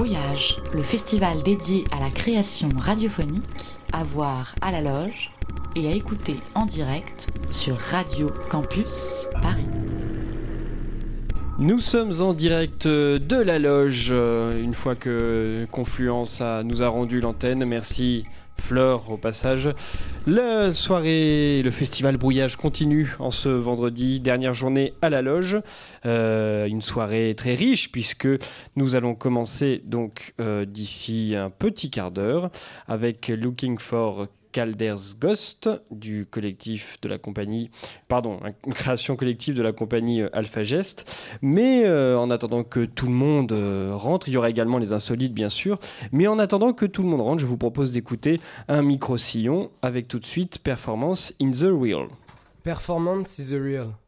Brouillage, le festival dédié à la création radiophonique, à voir à la loge et à écouter en direct sur Radio Campus Paris. Nous sommes en direct de la loge, euh, une fois que Confluence nous a rendu l'antenne. Merci Fleur au passage. La soirée, le festival Brouillage continue en ce vendredi, dernière journée à la loge. Euh, une soirée très riche puisque nous allons commencer donc euh, d'ici un petit quart d'heure avec Looking for Calder's Ghost du collectif de la compagnie, pardon, une création collective de la compagnie euh, Alpha Gest. Mais euh, en attendant que tout le monde euh, rentre, il y aura également les insolites bien sûr. Mais en attendant que tout le monde rentre, je vous propose d'écouter un micro-sillon avec tout de suite Performance in the Real. Performance is the real.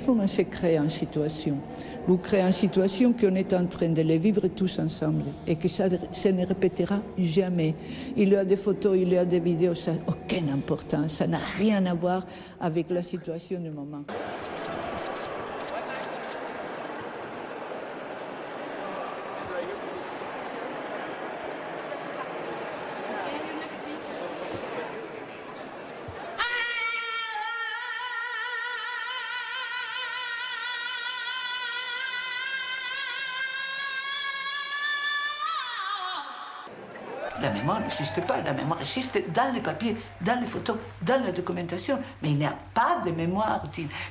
Performance, c'est créer une situation. Vous créez une situation qu'on est en train de les vivre tous ensemble et que ça, ça, ne répétera jamais. Il y a des photos, il y a des vidéos, ça n'a aucune importance. Ça n'a rien à voir avec la situation du moment. N'existe pas, la mémoire existe dans les papiers, dans les photos, dans la documentation, mais il n'y a pas de mémoire.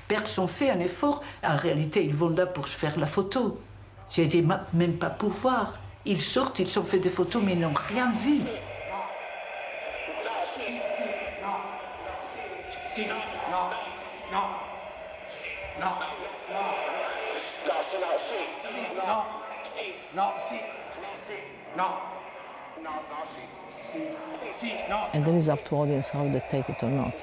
Personne fait un effort. En réalité, ils vont là pour se faire la photo. J'ai dit, même pas pour voir. Ils sortent, ils ont fait des photos, mais ils n'ont rien vu. And then it's up to audience how they take it or not.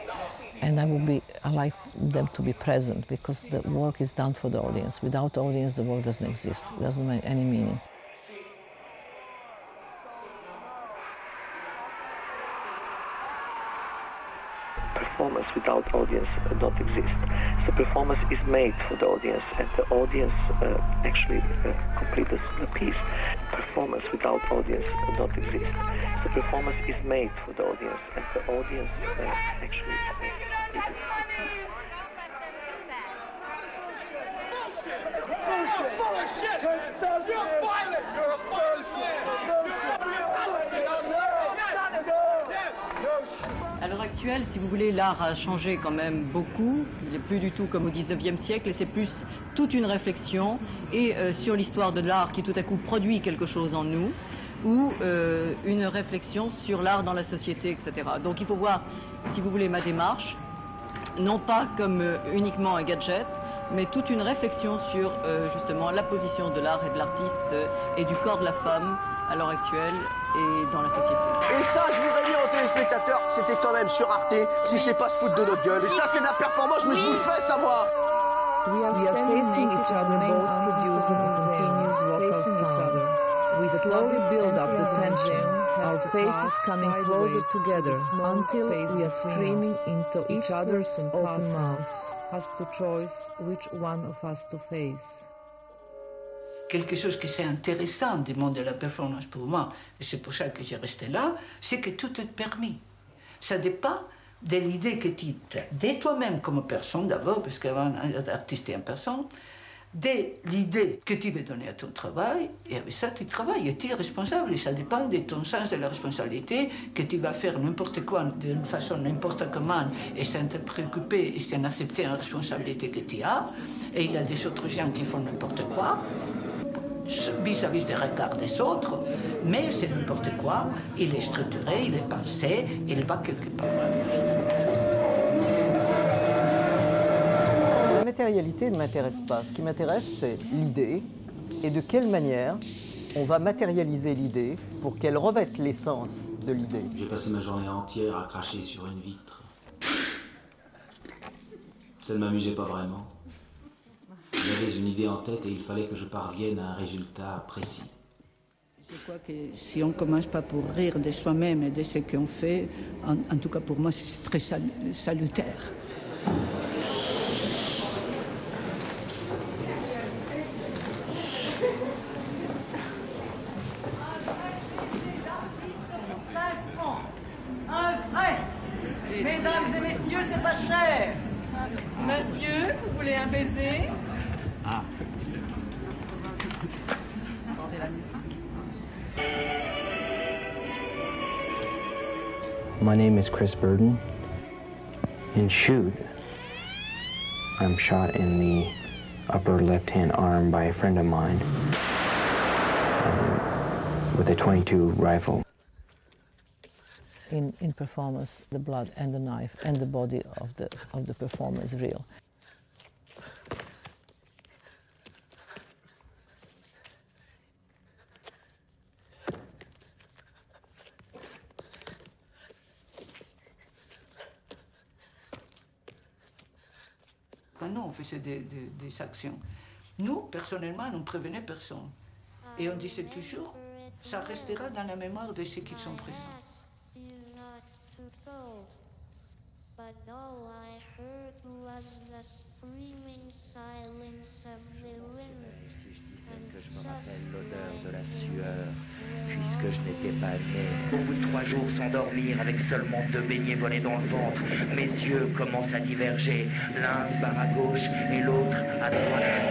And I would be, I like them to be present because the work is done for the audience. Without the audience, the work doesn't exist. It doesn't make any meaning. Performance without audience uh, don't exist. The performance is made for the audience, and the audience uh, actually uh, completes the piece. Performance without audience don't exist. The performance is made for the audience, and the audience uh, actually uh, completes the piece. Bullshit! Bullshit! You're! You're a À l'heure actuelle, si vous voulez, l'art a changé quand même beaucoup. Il n'est plus du tout comme au 19e siècle et c'est plus toute une réflexion et euh, sur l'histoire de l'art qui tout à coup produit quelque chose en nous ou euh, une réflexion sur l'art dans la société, etc. Donc il faut voir, si vous voulez, ma démarche, non pas comme euh, uniquement un gadget, mais toute une réflexion sur justement la position de l'art et de l'artiste et du corps de la femme à l'heure actuelle et dans la société. Et ça, dire aux téléspectateurs, c'était quand même sur Arte, si c'est pas se foutre de notre gueule. Et ça, c'est de la performance, mais je vous le fais, ça, moi We are, facing each other, both producing a continuous vocal sound. We slowly build up the tension, our faces coming closer together until we are screaming into each other's open mouths. Has to choose which one of us to face. Quelque chose qui c'est intéressant du monde de la performance pour moi, et c'est pour ça que j'ai resté là, c'est que tout est permis. Ça dépend de l'idée que tu as de toi-même comme personne d'abord, parce qu'avant un artiste est une personne, de l'idée que tu veux donner à ton travail, et avec ça tu travailles, et tu es responsable, et ça dépend de ton sens de la responsabilité, que tu vas faire n'importe quoi d'une façon n'importe comment, et sans te préoccuper, et sans accepter la responsabilité que tu as, et il y a des autres gens qui font n'importe quoi, vis-à-vis des regards des autres, mais c'est n'importe quoi, il est structuré, il est pensé, il va quelque part. La matérialité ne m'intéresse pas. Ce qui m'intéresse, c'est l'idée et de quelle manière on va matérialiser l'idée pour qu'elle revête l'essence de l'idée. J'ai passé ma journée entière à cracher sur une vitre. Ça ne m'amusait pas vraiment. J'avais une idée en tête et il fallait que je parvienne à un résultat précis. Je crois que si on commence pas pour rire de soi-même et de ce qu'on fait, en, tout cas pour moi, c'est très sal salutaire. My name is Chris Burden. In Shoot, I'm shot in the upper left hand arm by a friend of mine um, with a 22 rifle. In, in performance, the blood and the knife and the body of the, of the performer is real. On faisait des, actions, nous, personnellement, on ne prévenait personne. Et on disait toujours, ça restera dans la mémoire de ceux qui sont présents. Que je me rappelle l'odeur de la sueur, puisque je n'étais pas né. Au bout de trois jours sans dormir, avec seulement deux beignets volés dans le ventre, mes yeux commencent à diverger. L'un se barre à gauche et l'autre à droite.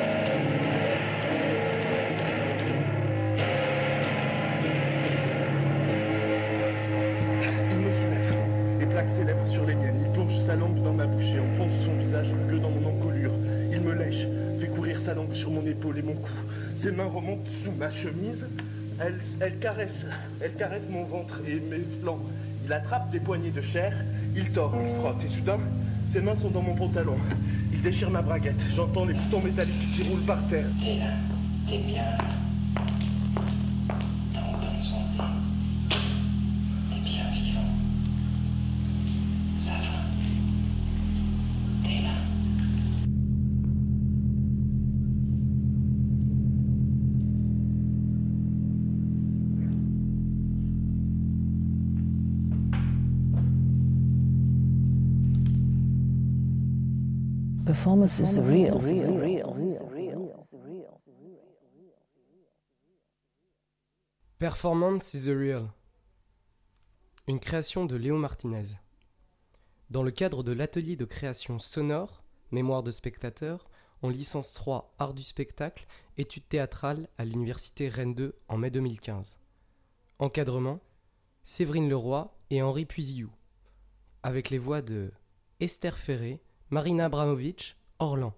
Il me soulève. Les plaques s'élèvent sur les miennes. Il plonge sa langue dans ma bouche et enfonce son visage que dans mon encolure. Il me lèche, fait courir sa langue sur mon épaule et mon cou. Ses mains remontent sous ma chemise. Elle, elle caresse, elle caresse mon ventre et mes flancs. Il attrape des poignées de chair, il tord, il frotte et soudain, ses mains sont dans mon pantalon. Il déchire ma braguette. J'entends les boutons métalliques qui roulent par terre. T'es là, t'es bien. Performance is real. Performance is a real. Une création de Léo Martinez. Dans le cadre de l'atelier de création sonore, mémoire de spectateur, en licence 3 art du spectacle, études théâtrales à l'université Rennes 2 en mai 2015. Encadrement Séverine Leroy et Henri Puisiou. Avec les voix de Esther Ferré, Marina Abramovic, Orlan.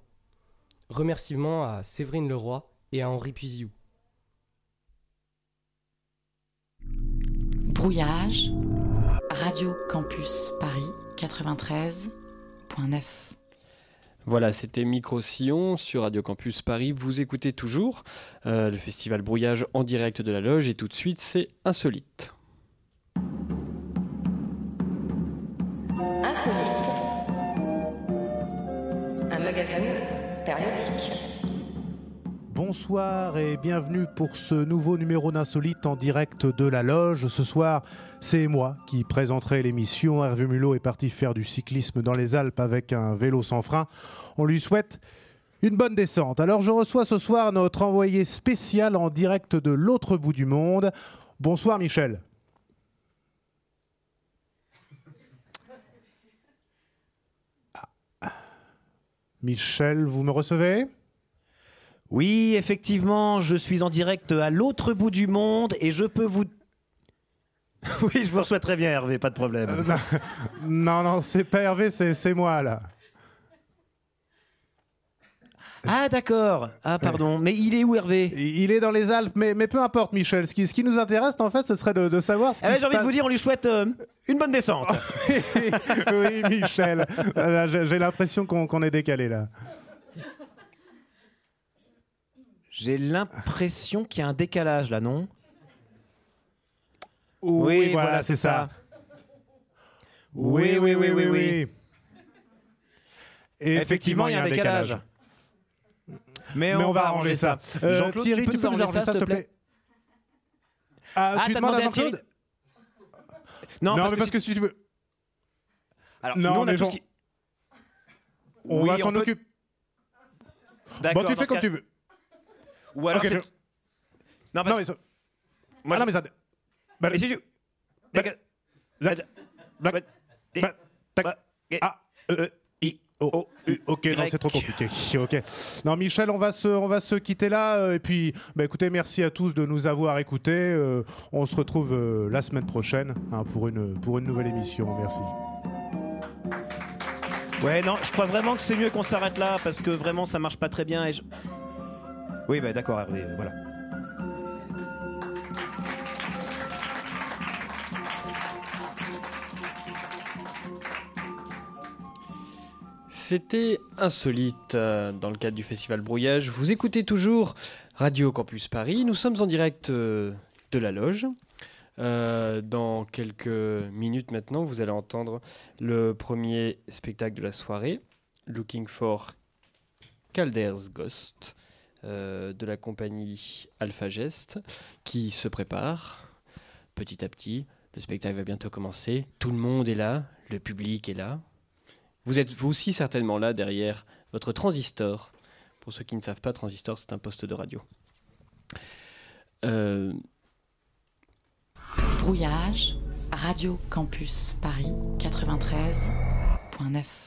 Remerciements à Séverine Leroy et à Henri Puisiou. Brouillage, Radio Campus Paris 93.9. Voilà, c'était Micro Sillon sur Radio Campus Paris. Vous écoutez toujours euh, le festival Brouillage en direct de la loge et tout de suite c'est Insolite. Insolite. Bonsoir et bienvenue pour ce nouveau numéro d'Insolite en direct de la loge. Ce soir, c'est moi qui présenterai l'émission. Hervé Mulot est parti faire du cyclisme dans les Alpes avec un vélo sans frein. On lui souhaite une bonne descente. Alors je reçois ce soir notre envoyé spécial en direct de l'autre bout du monde. Bonsoir Michel. Ah. Michel, vous me recevez? Oui, effectivement, je suis en direct à l'autre bout du monde et je peux vous... oui, je vous reçois très bien Hervé, pas de problème. Euh, non, non, c'est pas Hervé, c'est moi là. Ah d'accord, ah pardon, mais il est où Hervé? Il est dans les Alpes, mais, mais peu importe Michel, ce qui, ce qui nous intéresse en fait, ce serait de, de savoir ce qui J'ai envie de vous dire, on lui souhaite euh, une bonne descente. oui, Michel. J'ai l'impression qu'on qu'on est décalé là. J'ai l'impression qu'il y a un décalage là, non? Oui, voilà, c'est ça. Oui, oui, oui, oui, oui. Et Effectivement, il y a un décalage. Mais, on, va arranger ça. Euh, Jean-Claude, Thierry, tu peux tu peux nous nous arranger ça, ça, s'il te plaît? Ah, Ah, tu demandes à Jean-Claude Non, Non, parce mais que parce si- que si tu veux. Alors, Non, nous, on a mais tout ce qui- On Oui, va s'en peut- occuper. D'accord, Bon, tu fais comme tu veux. Ou alors Ok, c'est- je- Non, Non, parce- mais ça. Moi, Ah, je- non, mais ça. Mais si tu- tac. A, E, I, O, U. Ok, non, c'est trop compliqué. Ok. Non, Michel, on va se, on va se quitter là. euh, Et puis, bah, écoutez, merci à tous de nous avoir écoutés. Euh, on se retrouve euh, la semaine prochaine hein, pour, une, pour une nouvelle émission. Merci. Ouais, non, je crois vraiment que c'est mieux qu'on s'arrête là parce que vraiment ça marche pas très bien et je... Oui, bah d'accord, Hervé, euh, voilà. C'était insolite euh, dans le cadre du festival Brouillage. Vous écoutez toujours Radio Campus Paris. Nous sommes en direct euh, de la loge. Dans quelques minutes maintenant, vous allez entendre le premier spectacle de la soirée, Looking for Calder's Ghost, euh, de la compagnie Alpha Gest, qui se prépare petit à petit. Le spectacle va bientôt commencer. Tout le monde est là, le public est là. Vous êtes vous aussi certainement là derrière votre transistor. Pour ceux qui ne savent pas, transistor, c'est un poste de radio. Euh, Brouillage, Radio Campus Paris 93.9.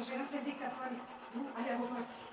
je vais lancer le dictaphone. Vous, allez à vos postes.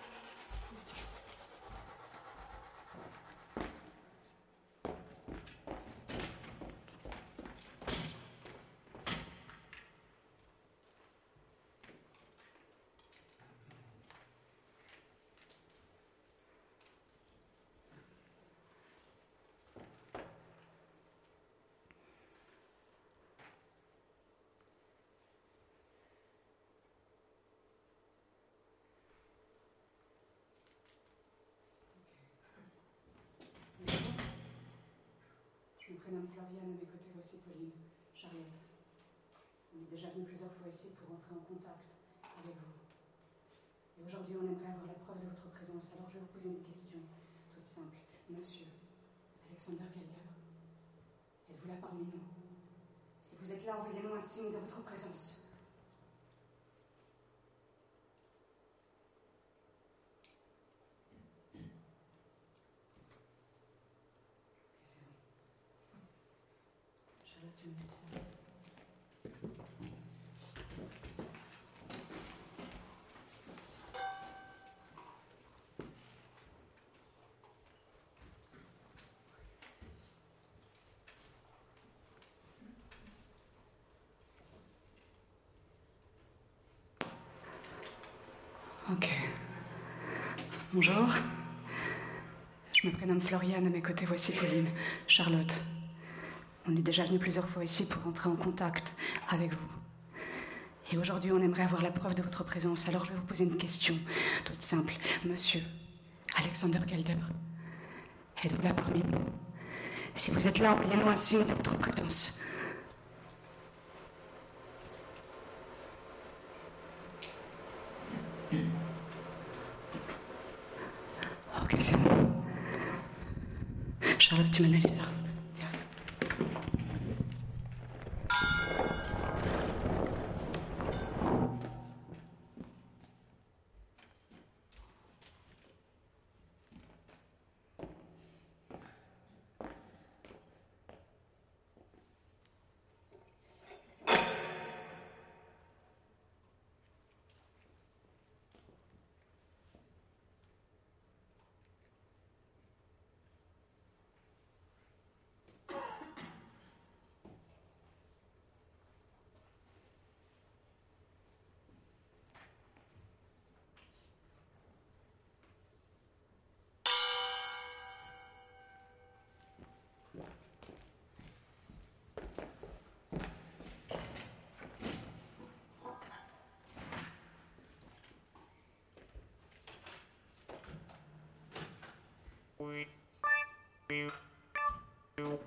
Je me prénomme Floriane, à mes côtés voici Pauline, Charlotte. On est déjà venu plusieurs fois ici pour entrer en contact avec vous. Et aujourd'hui, on aimerait avoir la preuve de votre présence, alors je vais vous poser une question toute simple. Monsieur Alexander Gelder, êtes-vous là parmi nous? Si vous êtes là, envoyez-nous un signe de votre présence. Ok, c'est bon. Charlotte, tu me dis ça. Ok. Bonjour. Je me prénomme Floriane, à mes côtés voici Pauline, Charlotte. On est déjà venu plusieurs fois ici pour entrer en contact avec vous. Et aujourd'hui, on aimerait avoir la preuve de votre présence, alors je vais vous poser une question toute simple. Monsieur Alexander Gelder, êtes-vous là parmi nous Si vous êtes là, envoyez-nous un signe de votre présence. Charlotte, tu m'analyses Three, two,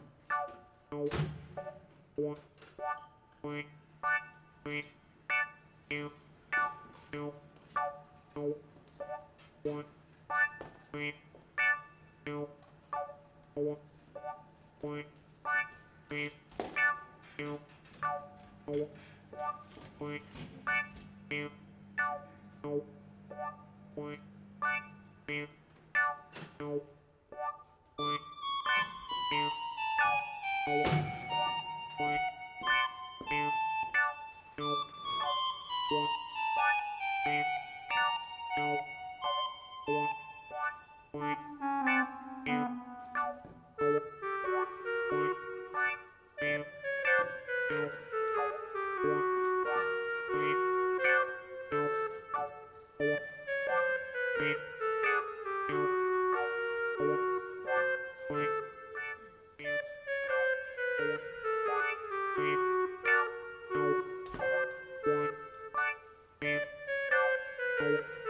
Thank you.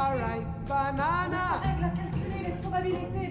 Bunch, a ripe banana. Règle à calculer les probabilités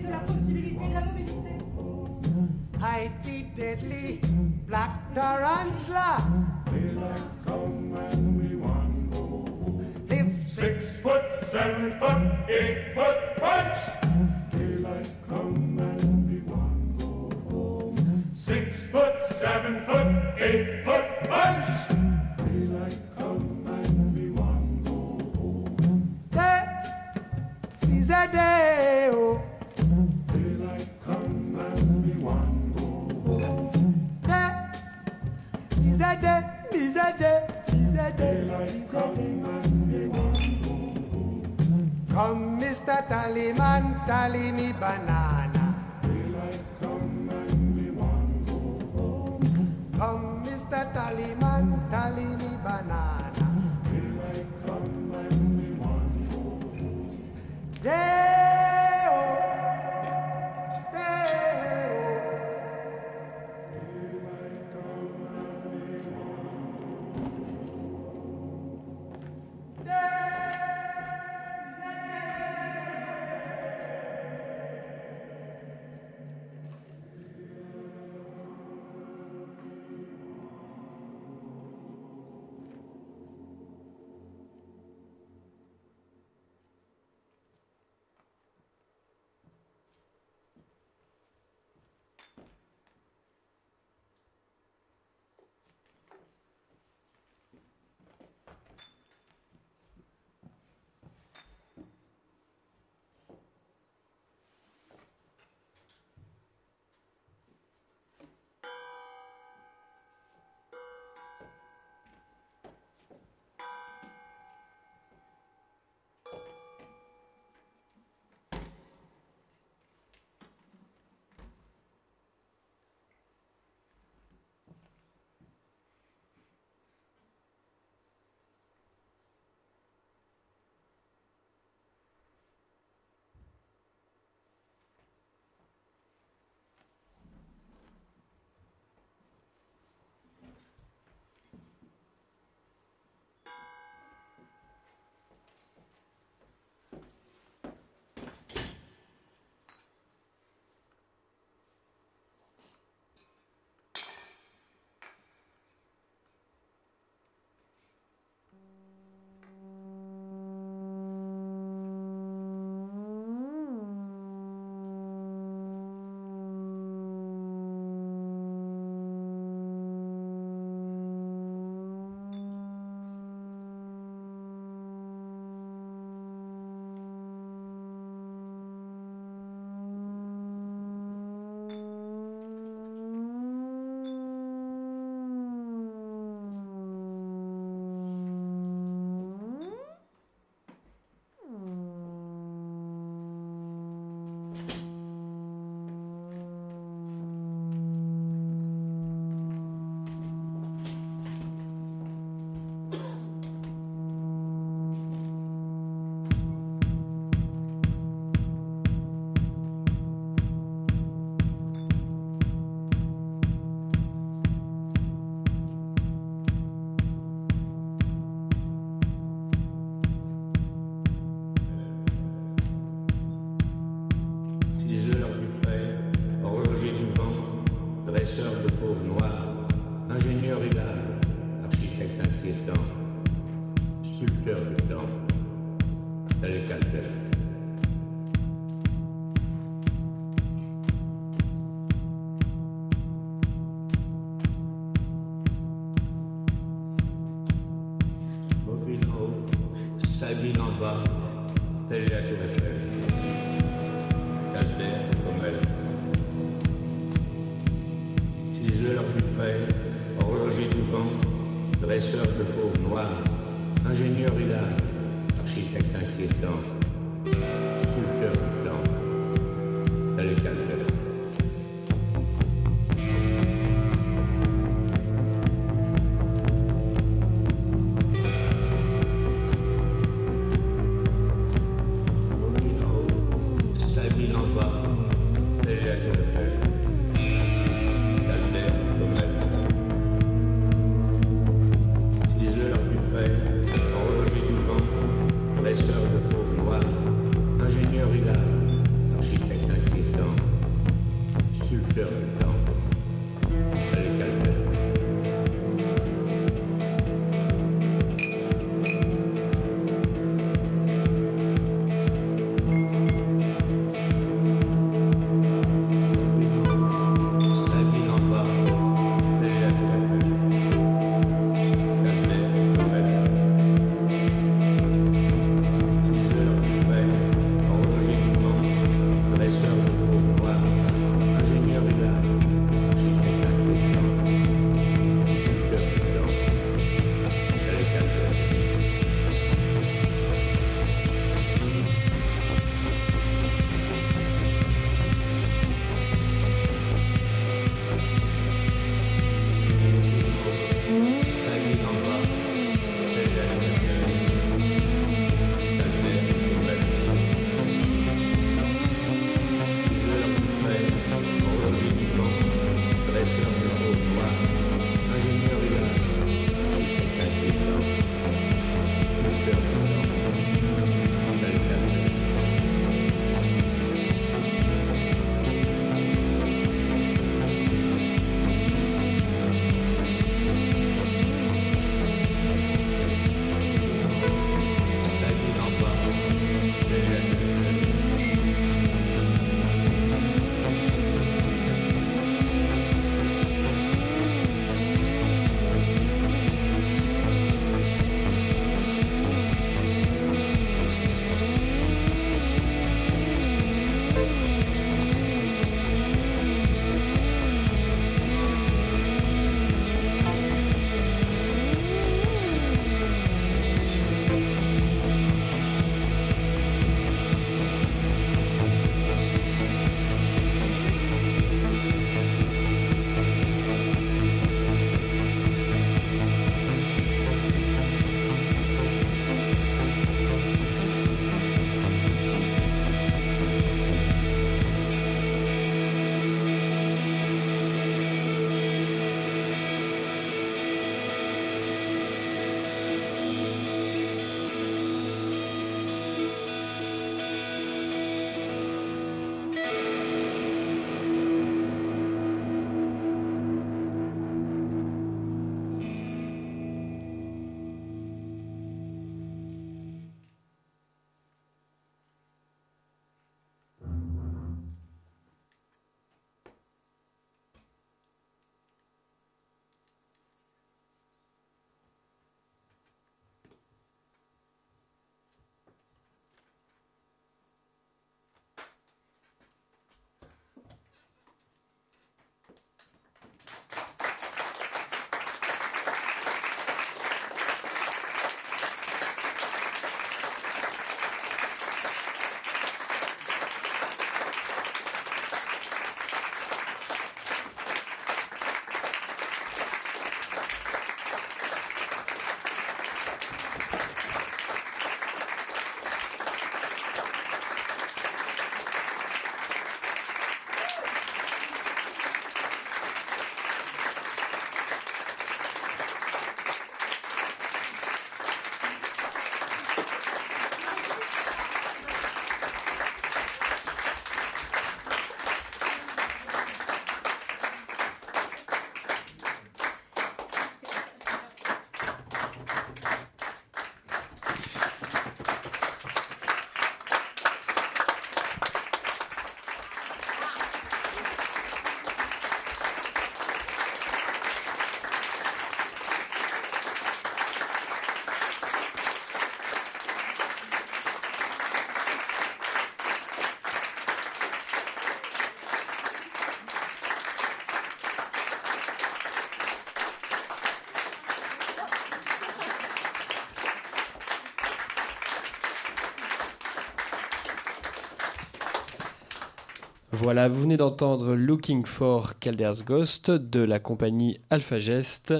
Voilà, vous venez d'entendre Looking for Calder's Ghost de la compagnie Alpha Gest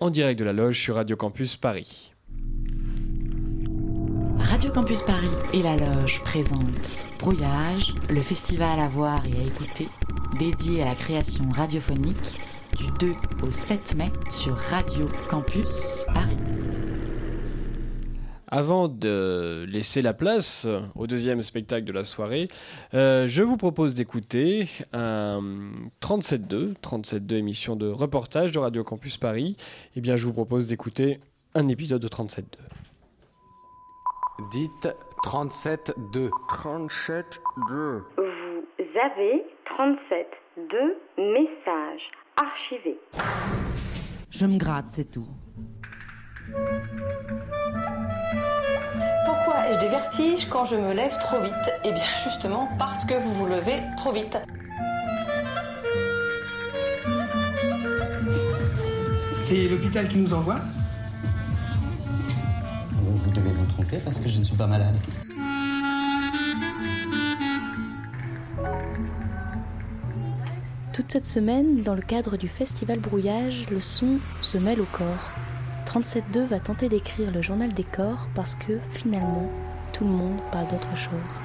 en direct de la loge sur Radio Campus Paris. Radio Campus Paris et la loge présentent Brouillage, le festival à voir et à écouter, dédié à la création radiophonique du 2 au 7 mai sur Radio Campus Paris. Avant de laisser la place au deuxième spectacle de la soirée, euh, je vous propose d'écouter un 37.2, 37.2 émission de reportage de Radio Campus Paris. Eh bien, je vous propose d'écouter un épisode de 37.2. Dites 37.2. 37.2. Vous avez 37.2 messages archivés. Je me gratte, c'est tout. Ai-je des vertiges quand je me lève trop vite Eh bien justement parce que vous vous levez trop vite. C'est l'hôpital qui nous envoie Vous devez vous tromper parce que je ne suis pas malade. Toute cette semaine, dans le cadre du festival Brouillage, le son se mêle au corps. 37.2 va tenter d'écrire le journal des corps parce que, finalement, tout le monde parle d'autre chose.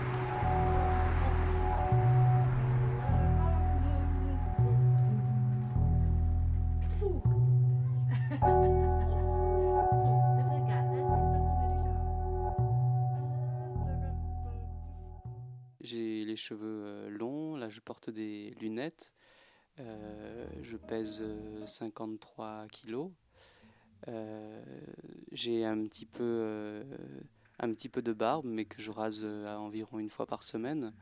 J'ai les cheveux euh, longs, là je porte des lunettes, euh, je pèse euh, 53 kilos. Euh, j'ai un petit peu un petit peu de barbe mais que je rase euh, à environ une fois par semaine.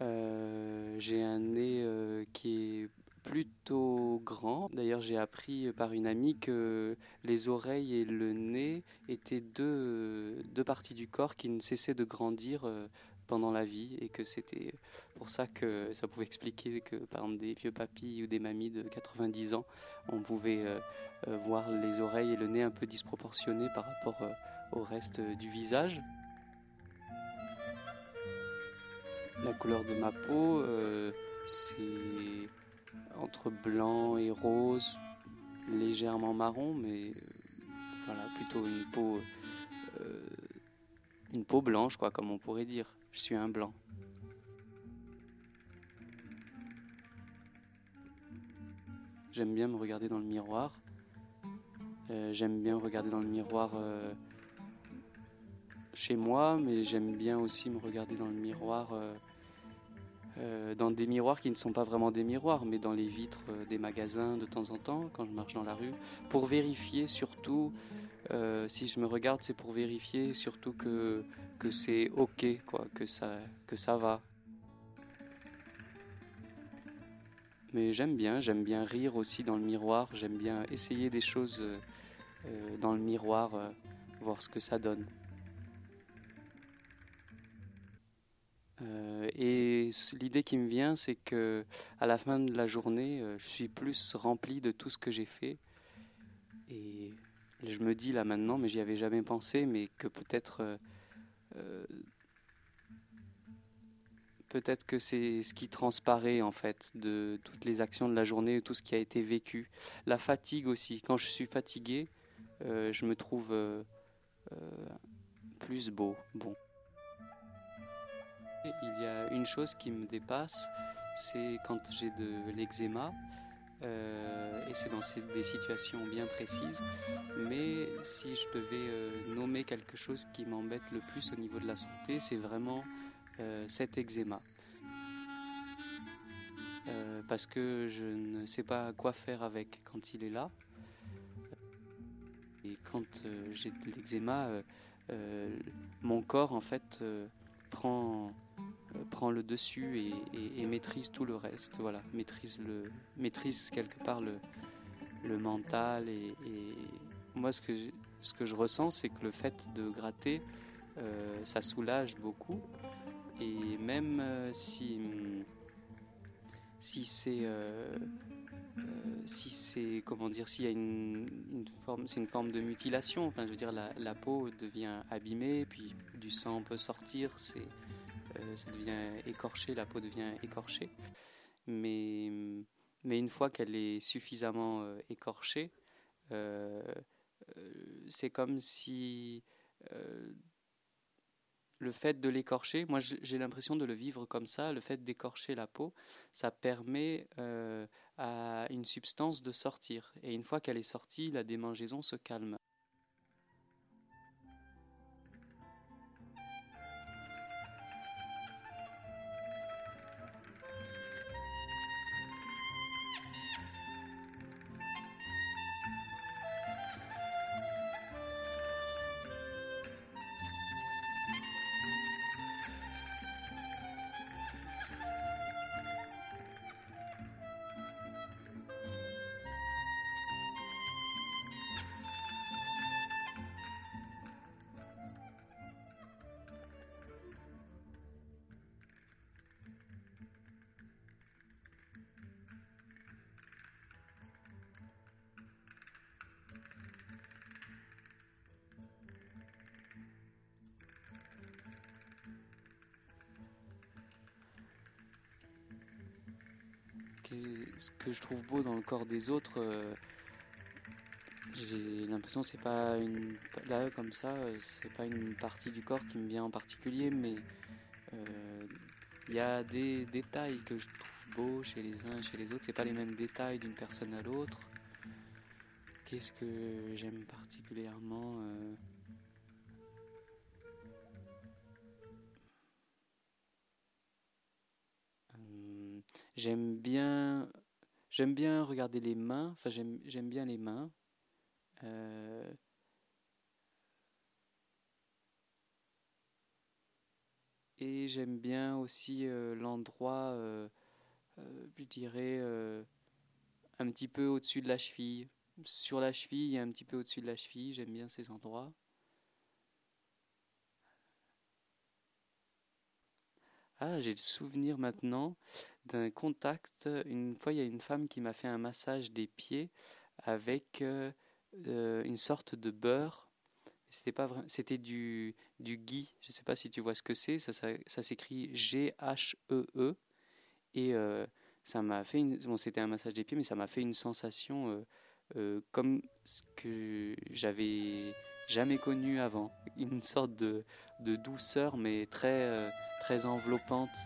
Euh, j'ai un nez euh, qui est plutôt grand. D'ailleurs, j'ai appris par une amie que les oreilles et le nez étaient deux, deux parties du corps qui ne cessaient de grandir pendant la vie et que c'était pour ça que ça pouvait expliquer que par exemple des vieux papis ou des mamies de 90 ans, on pouvait voir les oreilles et le nez un peu disproportionnés par rapport au reste du visage. La couleur de ma peau, euh, c'est entre blanc et rose, légèrement marron, mais euh, voilà, plutôt une peau, euh, une peau blanche, quoi, comme on pourrait dire. Je suis un blanc. J'aime bien me regarder dans le miroir. J'aime bien regarder dans le miroir chez moi, mais j'aime bien aussi me regarder dans le miroir, euh, euh, dans des miroirs qui ne sont pas vraiment des miroirs, mais dans les vitres euh, des magasins de temps en temps, quand je marche dans la rue, pour vérifier surtout, si je me regarde, c'est pour vérifier surtout que, c'est ok, quoi, que ça, que ça va. Mais j'aime bien, j'aime bien rire aussi dans le miroir, j'aime bien essayer des choses dans le miroir, voir ce que ça donne. Euh, et l'idée qui me vient, c'est que à la fin de la journée, euh, je suis plus rempli de tout ce que j'ai fait. Et je me dis là maintenant, mais j'y avais jamais pensé, mais que peut-être euh, peut-être que c'est ce qui transparaît en fait de toutes les actions de la journée, tout ce qui a été vécu. La fatigue aussi. Quand je suis fatigué, je me trouve plus beau. Bon. Il y a une chose qui me dépasse, c'est quand j'ai de l'eczéma. euh, et c'est dans des situations bien précises. Mais si je devais euh, nommer quelque chose qui m'embête le plus au niveau de la santé, c'est vraiment euh, cet eczéma. Parce que je ne sais pas quoi faire avec quand il est là. Et quand j'ai de l'eczéma, mon corps en fait prend, prend le dessus et, maîtrise tout le reste. Voilà, maîtrise, le, maîtrise quelque part le, le mental. Et, moi, ce que, je- ce que je ressens, c'est que le fait de gratter, euh, ça soulage beaucoup. Et même euh, si, si c'est euh, euh, si c'est comment dire s'il y a une, forme c'est une forme de mutilation enfin je veux dire la, la peau devient abîmée puis du sang peut sortir c'est euh, ça devient écorché, la peau devient écorchée. Mais, mais une fois qu'elle est suffisamment euh, écorchée, euh, euh, c'est comme si euh, le fait de l'écorcher, moi j'ai l'impression de le vivre comme ça, le fait d'écorcher la peau, ça permet euh, à une substance de sortir. Et une fois qu'elle est sortie, la démangeaison se calme. Que- je trouve beau dans le corps des autres, euh, j'ai l'impression c'est pas une là comme ça, euh, c'est pas une partie du corps qui me vient en particulier, mais euh, il y a des détails que je trouve beaux chez les uns et chez les autres. C'est pas les mêmes détails d'une personne à l'autre. Qu'est-ce que j'aime particulièrement Hum, J'aime bien, j'aime bien regarder les mains. Enfin, j'aime, bien les mains. Euh, et j'aime bien aussi euh, l'endroit, euh, je dirais, un petit peu au-dessus de la cheville. Sur la cheville et un petit peu au-dessus de la cheville. J'aime bien ces endroits. Ah, j'ai le souvenir maintenant d'un contact. Une fois, il y a une femme qui m'a fait un massage des pieds avec euh, euh, une sorte de beurre. C'était pas vrai, c'était du, du. Je sais pas si tu vois ce que c'est. Ça, ça, s'écrit G-H-E-E. Et euh, ça m'a fait une. Bon, c'était un massage des pieds, mais ça m'a fait une sensation comme ce que j'avais jamais connu avant. Une sorte de, de douceur, mais très, euh, très enveloppante.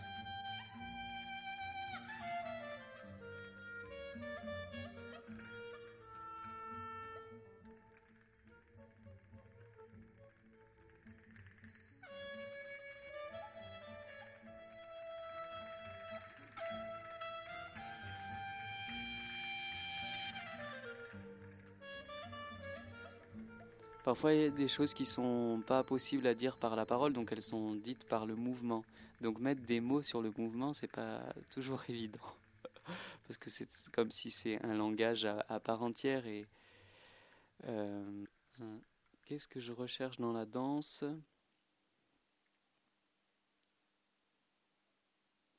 Parfois, il y a des choses qui sont pas possibles à dire par la parole, donc elles sont dites par le mouvement. Donc mettre des mots sur le mouvement, c'est pas toujours évident, parce que c'est comme si c'est un langage à, part entière. Et euh, qu'est-ce que je recherche dans la danse?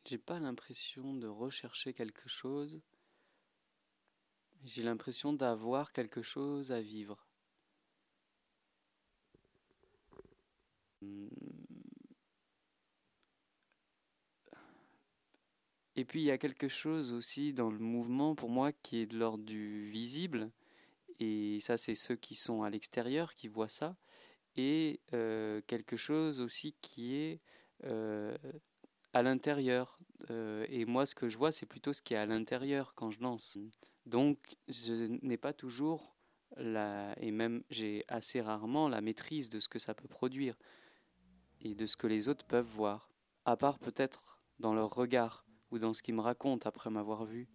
J'ai pas l'impression de rechercher quelque chose. J'ai l'impression d'avoir quelque chose à vivre. Et puis il y a quelque chose aussi dans le mouvement pour moi qui est de l'ordre du visible. Et ça, c'est ceux qui sont à l'extérieur qui voient ça. Et euh, quelque chose aussi qui est euh, à l'intérieur. Euh, et moi, ce que je vois, c'est plutôt ce qui est à l'intérieur quand je danse. Donc, je n'ai pas toujours la, et même j'ai assez rarement la maîtrise de ce que ça peut produire et de ce que les autres peuvent voir, à part peut-être dans leur regard ou dans ce qu'ils me racontent après m'avoir vu.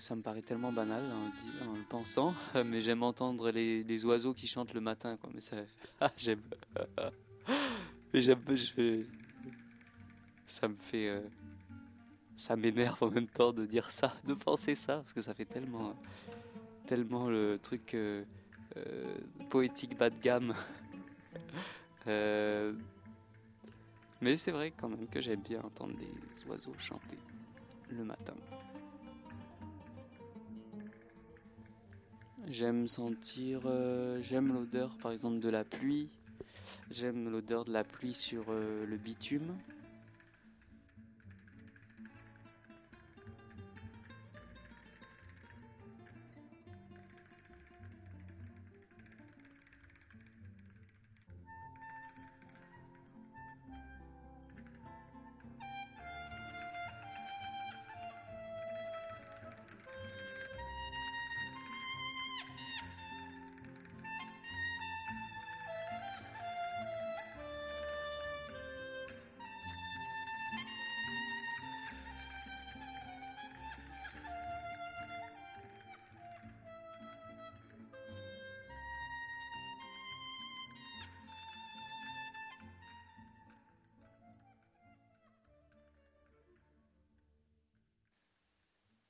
Ça me paraît tellement banal en, le pensant, mais j'aime entendre les, les oiseaux qui chantent le matin. Mais ça, ah, j'aime. j'aime, ça me fait, euh, ça m'énerve en même temps de dire ça, de penser ça, parce que ça fait tellement, tellement le truc euh, euh, poétique bas de gamme. Mais c'est vrai quand même que j'aime bien entendre des oiseaux chanter le matin. J'aime sentir, euh, j'aime l'odeur par exemple de la pluie. J'aime l'odeur de la pluie sur euh, le bitume.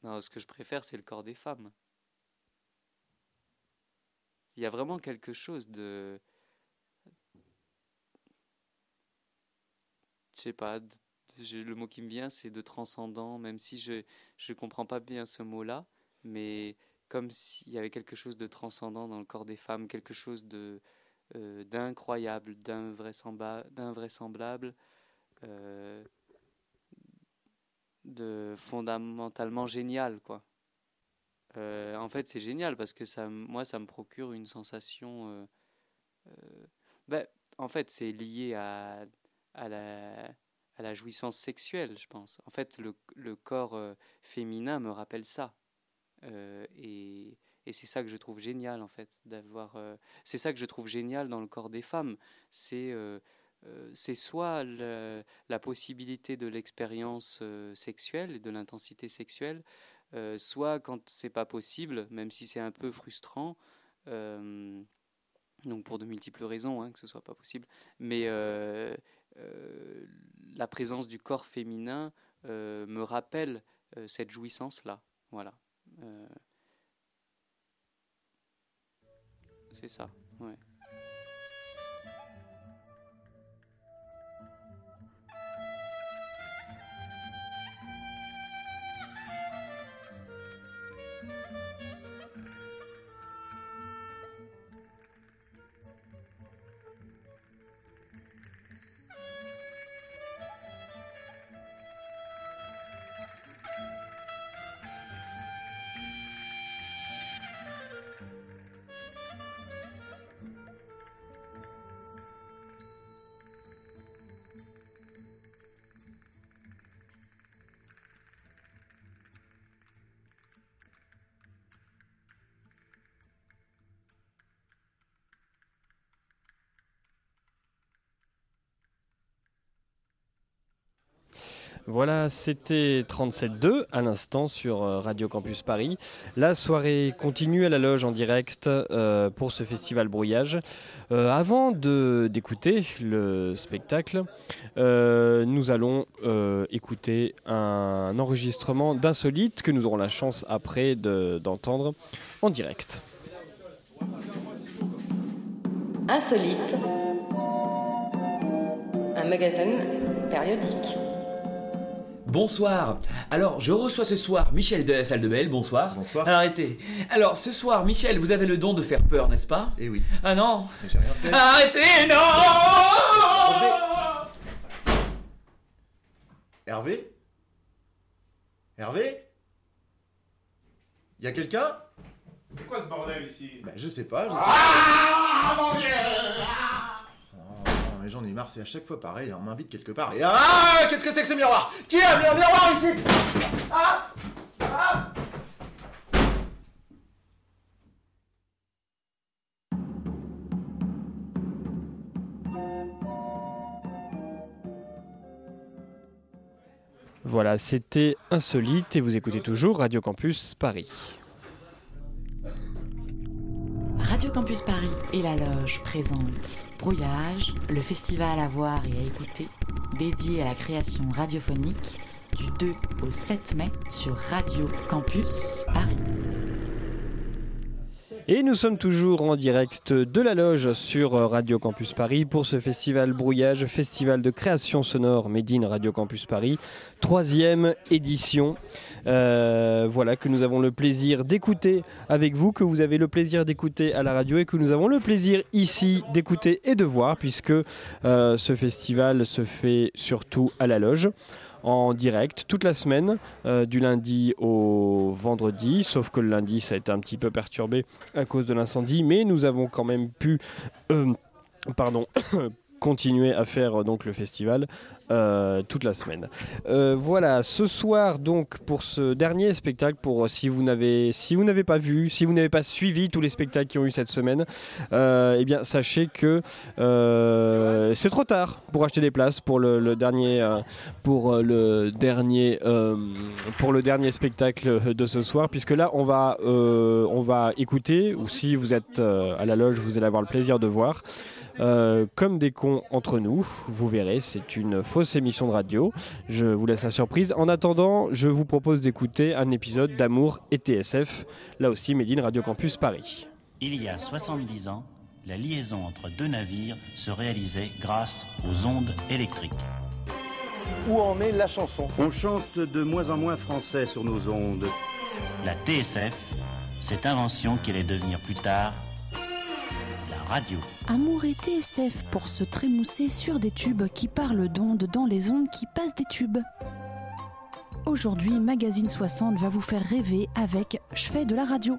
Non, ce que je préfère, c'est le corps des femmes. Il y a vraiment quelque chose de. Je sais pas, le mot qui me vient, c'est de transcendant, même si je je comprends pas bien ce mot-là, mais comme s'il y avait quelque chose de transcendant dans le corps des femmes, quelque chose de euh, d'incroyable, d'invraisemblable, euh, de fondamentalement génial, quoi. Euh, en fait, c'est génial parce que ça, moi, ça me procure une sensation. euh, euh, ben, en fait, c'est lié à, à, la, à la jouissance sexuelle, je pense. En fait, le, le corps euh, féminin me rappelle ça. Et et c'est ça que je trouve génial, en fait, d'avoir. c'est ça que je trouve génial dans le corps des femmes. C'est. Euh, c'est soit la possibilité de l'expérience euh, sexuelle et de l'intensité sexuelle, euh, soit quand c'est pas possible, même si c'est un peu frustrant, donc pour de multiples raisons hein, que ce soit pas possible, mais la présence du corps féminin me rappelle cette jouissance-là. Voilà. C'est ça, ouais. Voilà, c'était 37.2 à l'instant sur euh, Radio Campus Paris. La soirée continue à la loge en direct euh, pour ce festival brouillage. Euh, avant d'écouter le spectacle, nous allons écouter un enregistrement d'insolite que nous aurons la chance après de- d'entendre en direct. Insolite. Un magazine périodique. Bonsoir. Alors, je reçois ce soir Michel de la salle de Belle. Bonsoir. Bonsoir. Arrêtez. Alors, ce soir, Michel, vous avez le don de faire peur, n'est-ce pas? Eh oui. Ah non j'ai rien fait. Arrêtez, non Hervé Hervé Y a quelqu'un? C'est quoi ce bordel ici? Bah je sais pas. je- Ah mon dieu non, mais j'en ai marre, c'est à chaque fois pareil, on m'invite quelque part. Et... Ah Qu'est-ce que c'est que ce miroir? Qui a mis un miroir ici? Ah Ah. Voilà, c'était insolite et vous écoutez toujours Radio Campus Paris. Radio Campus Paris et la Loge présentent Brouillage, le festival à voir et à écouter, dédié à la création radiophonique du 2 au 7 mai sur Radio Campus Paris. Et nous sommes toujours en direct de la loge sur Radio Campus Paris pour ce festival Brouillage, festival de création sonore Made in Radio Campus Paris, troisième édition. Euh, voilà, que nous avons le plaisir d'écouter avec vous, que vous avez le plaisir d'écouter à la radio et que nous avons le plaisir ici d'écouter et de voir, puisque euh, ce festival se fait surtout à la loge en direct toute la semaine, euh, du lundi au vendredi, sauf que le lundi ça a été un petit peu perturbé à cause de l'incendie, mais nous avons quand même pu, euh, pardon, continuer à faire euh, donc le festival euh, toute la semaine. Euh, voilà, ce soir donc pour ce dernier spectacle, pour si vous n'avez si vous n'avez pas vu, si vous n'avez pas suivi tous les spectacles qui ont eu cette semaine, eh bien sachez que c'est trop tard pour acheter des places pour le, le dernier pour le dernier pour le dernier spectacle de ce soir, puisque là on va on va écouter ou si vous êtes à la loge, vous allez avoir le plaisir de voir. Euh, comme des cons entre nous, vous verrez, c'est une fausse émission de radio. Je vous laisse la surprise. En attendant, je vous propose d'écouter un épisode d'Amour et TSF, là aussi Made in Radio Campus Paris. Il y a 70 ans, la liaison entre deux navires se réalisait grâce aux ondes électriques. Où en est la chanson? On chante de moins en moins français sur nos ondes. La TSF, cette invention qui allait devenir plus tard la radio. Amour et TSF pour se trémousser sur des tubes qui parlent d'ondes dans les ondes qui passent des tubes. Aujourd'hui, Magazine 60 va vous faire rêver avec Je fais de la radio.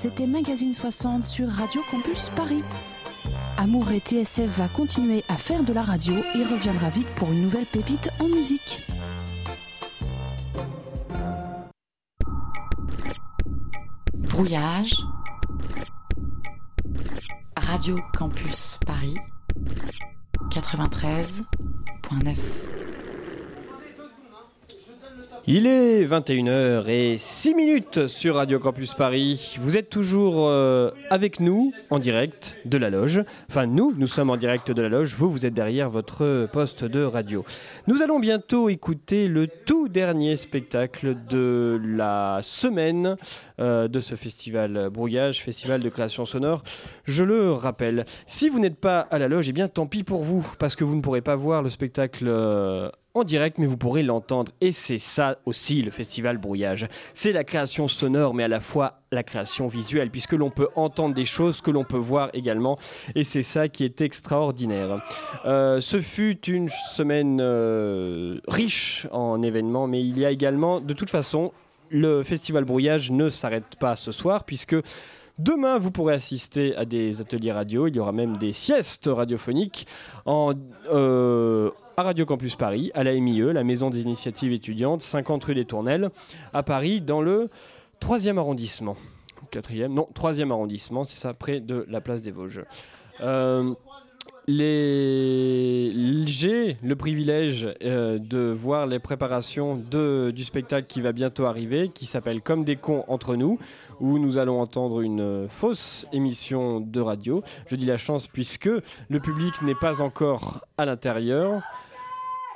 C'était Magazine 60 sur Radio Campus Paris. Amour et TSF va continuer à faire de la radio et reviendra vite pour une nouvelle pépite en musique. Brouillage. Radio Campus Paris. 93.9. Il est 21h et 6 minutes sur Radio Campus Paris. Vous êtes toujours euh, avec nous en direct de la loge. Enfin, nous, nous sommes en direct de la loge. Vous, vous êtes derrière votre poste de radio. Nous allons bientôt écouter le tout dernier spectacle de la semaine euh, de ce festival Brouillage, festival de création sonore. Je le rappelle, si vous n'êtes pas à la loge, eh bien tant pis pour vous, parce que vous ne pourrez pas voir le spectacle. euh, en direct, mais vous pourrez l'entendre. Et c'est ça aussi le festival Brouillage. C'est la création sonore, mais à la fois la création visuelle, puisque l'on peut entendre des choses que l'on peut voir également. Et c'est ça qui est extraordinaire. Euh, ce fut une semaine euh, riche en événements, mais il y a également, de toute façon, le festival Brouillage ne s'arrête pas ce soir, puisque Demain, vous pourrez assister à des ateliers radio. Il y aura même des siestes radiophoniques en, euh, à Radio Campus Paris, à la MIE, la Maison des Initiatives Étudiantes, 50 rue des Tournelles, à Paris, dans le 3e arrondissement. 4e, non, 3e arrondissement, c'est ça, près de la place des Vosges. Euh, J'ai le privilège euh, de voir les préparations du spectacle qui va bientôt arriver, qui s'appelle Comme des cons entre nous, où nous allons entendre une euh, fausse émission de radio. Je dis la chance puisque le public n'est pas encore à l'intérieur.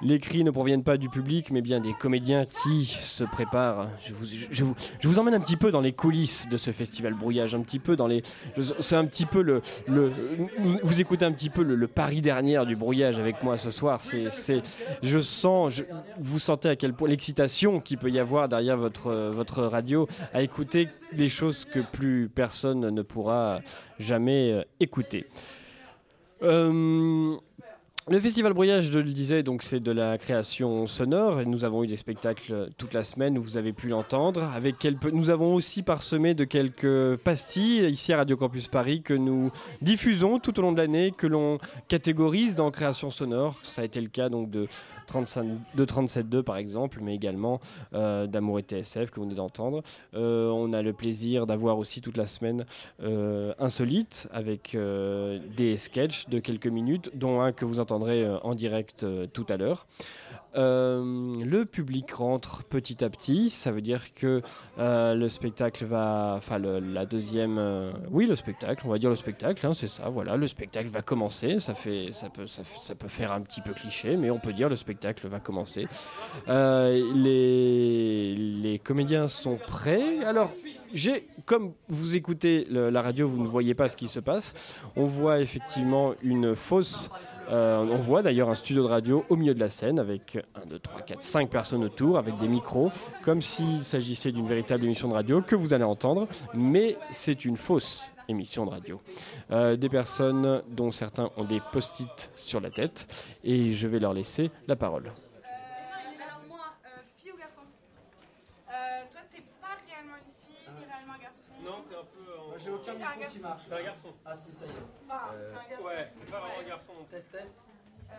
Les cris ne proviennent pas du public, mais bien des comédiens qui se préparent. Je vous, emmène un petit peu dans les coulisses de ce festival brouillage, un petit peu dans les. C'est un petit peu le. vous écoutez un petit peu le, le pari dernier du brouillage avec moi ce soir. C'est, je sens, vous sentez à quel point l'excitation qu'il peut y avoir derrière votre, votre radio à écouter des choses que plus personne ne pourra jamais euh, écouter. Euh, le festival Brouillage, je le disais, donc c'est de la création sonore. Nous avons eu des spectacles toute la semaine où vous avez pu l'entendre. Avec. Nous avons aussi parsemé de quelques pastilles ici à Radio Campus Paris que nous diffusons tout au long de l'année, que l'on catégorise dans création sonore. Ça a été le cas donc de 35, de 37.2 par exemple, mais également euh, d'Amour et TSF que vous venez d'entendre. Euh, on a le plaisir d'avoir aussi toute la semaine euh, Insolite avec euh, des sketchs de quelques minutes, dont un que vous entendrez euh, en direct euh, tout à l'heure. Euh, le public rentre petit à petit, ça veut dire que le spectacle va, enfin la deuxième, oui le spectacle, on va dire le spectacle, hein, c'est ça, voilà, le spectacle va commencer. Ça fait, ça peut, ça, peut faire un petit peu cliché, mais on peut dire le spectacle va commencer. Les, les comédiens sont prêts. Alors j'ai, comme vous écoutez la radio, vous ne voyez pas ce qui se passe. On voit effectivement une fausse. Euh, on voit d'ailleurs un studio de radio au milieu de la scène avec 1, 2, 3, 4, 5 personnes autour avec des micros, comme s'il s'agissait d'une véritable émission de radio que vous allez entendre, mais c'est une fausse émission de radio. Euh, des personnes dont certains ont des post-it sur la tête et je vais leur laisser la parole. J'ai aucun micro qui marche. T'es un garçon. Ah si, ça y est. Enfin, un garçon. Ouais, c'est pas vraiment un garçon. Test, test. Euh...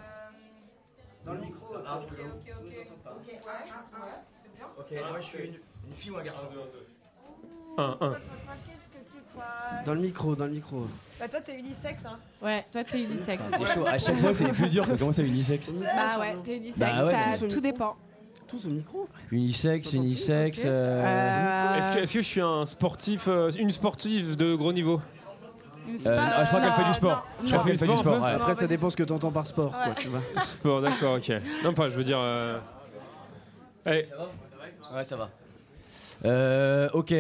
Dans le micro, ok, ah, ok, ok. ok. pas. Ok, ouais, ouais, c'est bien. Ok, moi je suis une, une fille ou un garçon Un, un. Toi, toi, toi, qu'est-ce que t'es, toi Dans le micro, dans le micro. Bah, toi, t'es unisexe, hein Ouais, toi t'es unisexe. C'est chaud, à chaque fois c'est plus dur que comment c'est unisexe. Bah ouais, t'es unisexe, Bah ouais, ça, tout dépend. Tous au micro Unisexe, unisexe. Euh, euh, Est-ce que, est-ce que je suis un sportif, euh, une sportive de gros niveau? Euh, ah, je crois qu'elle fait du sport. non, Je crois qu'elle fait du sport. ouais. Après, ça dépend ce que t'entends par sport, quoi, tu vois. Sport, d'accord, ok. Non, pas, je veux dire. euh, Allez. Ouais, ça va. Euh, ok.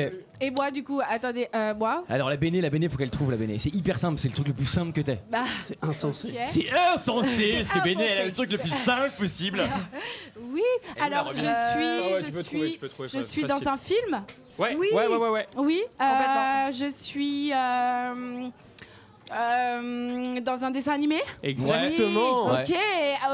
Et moi, du coup, attendez, euh, moi Alors la béné, la béné, faut qu'elle trouve la béné. C'est hyper simple, c'est le truc le plus simple que t'aies. Bah, C'est insensé. C'est insensé, parce que béné, elle a le truc le plus simple possible. Oui, alors je suis. Ah ouais, je suis, trouver, tu peux trouver, je suis facile. dans un film. Ouais, oui. ouais, ouais, ouais, ouais. Oui, euh, je suis euh, euh, dans un dessin animé. Exactement. Oui, Ok,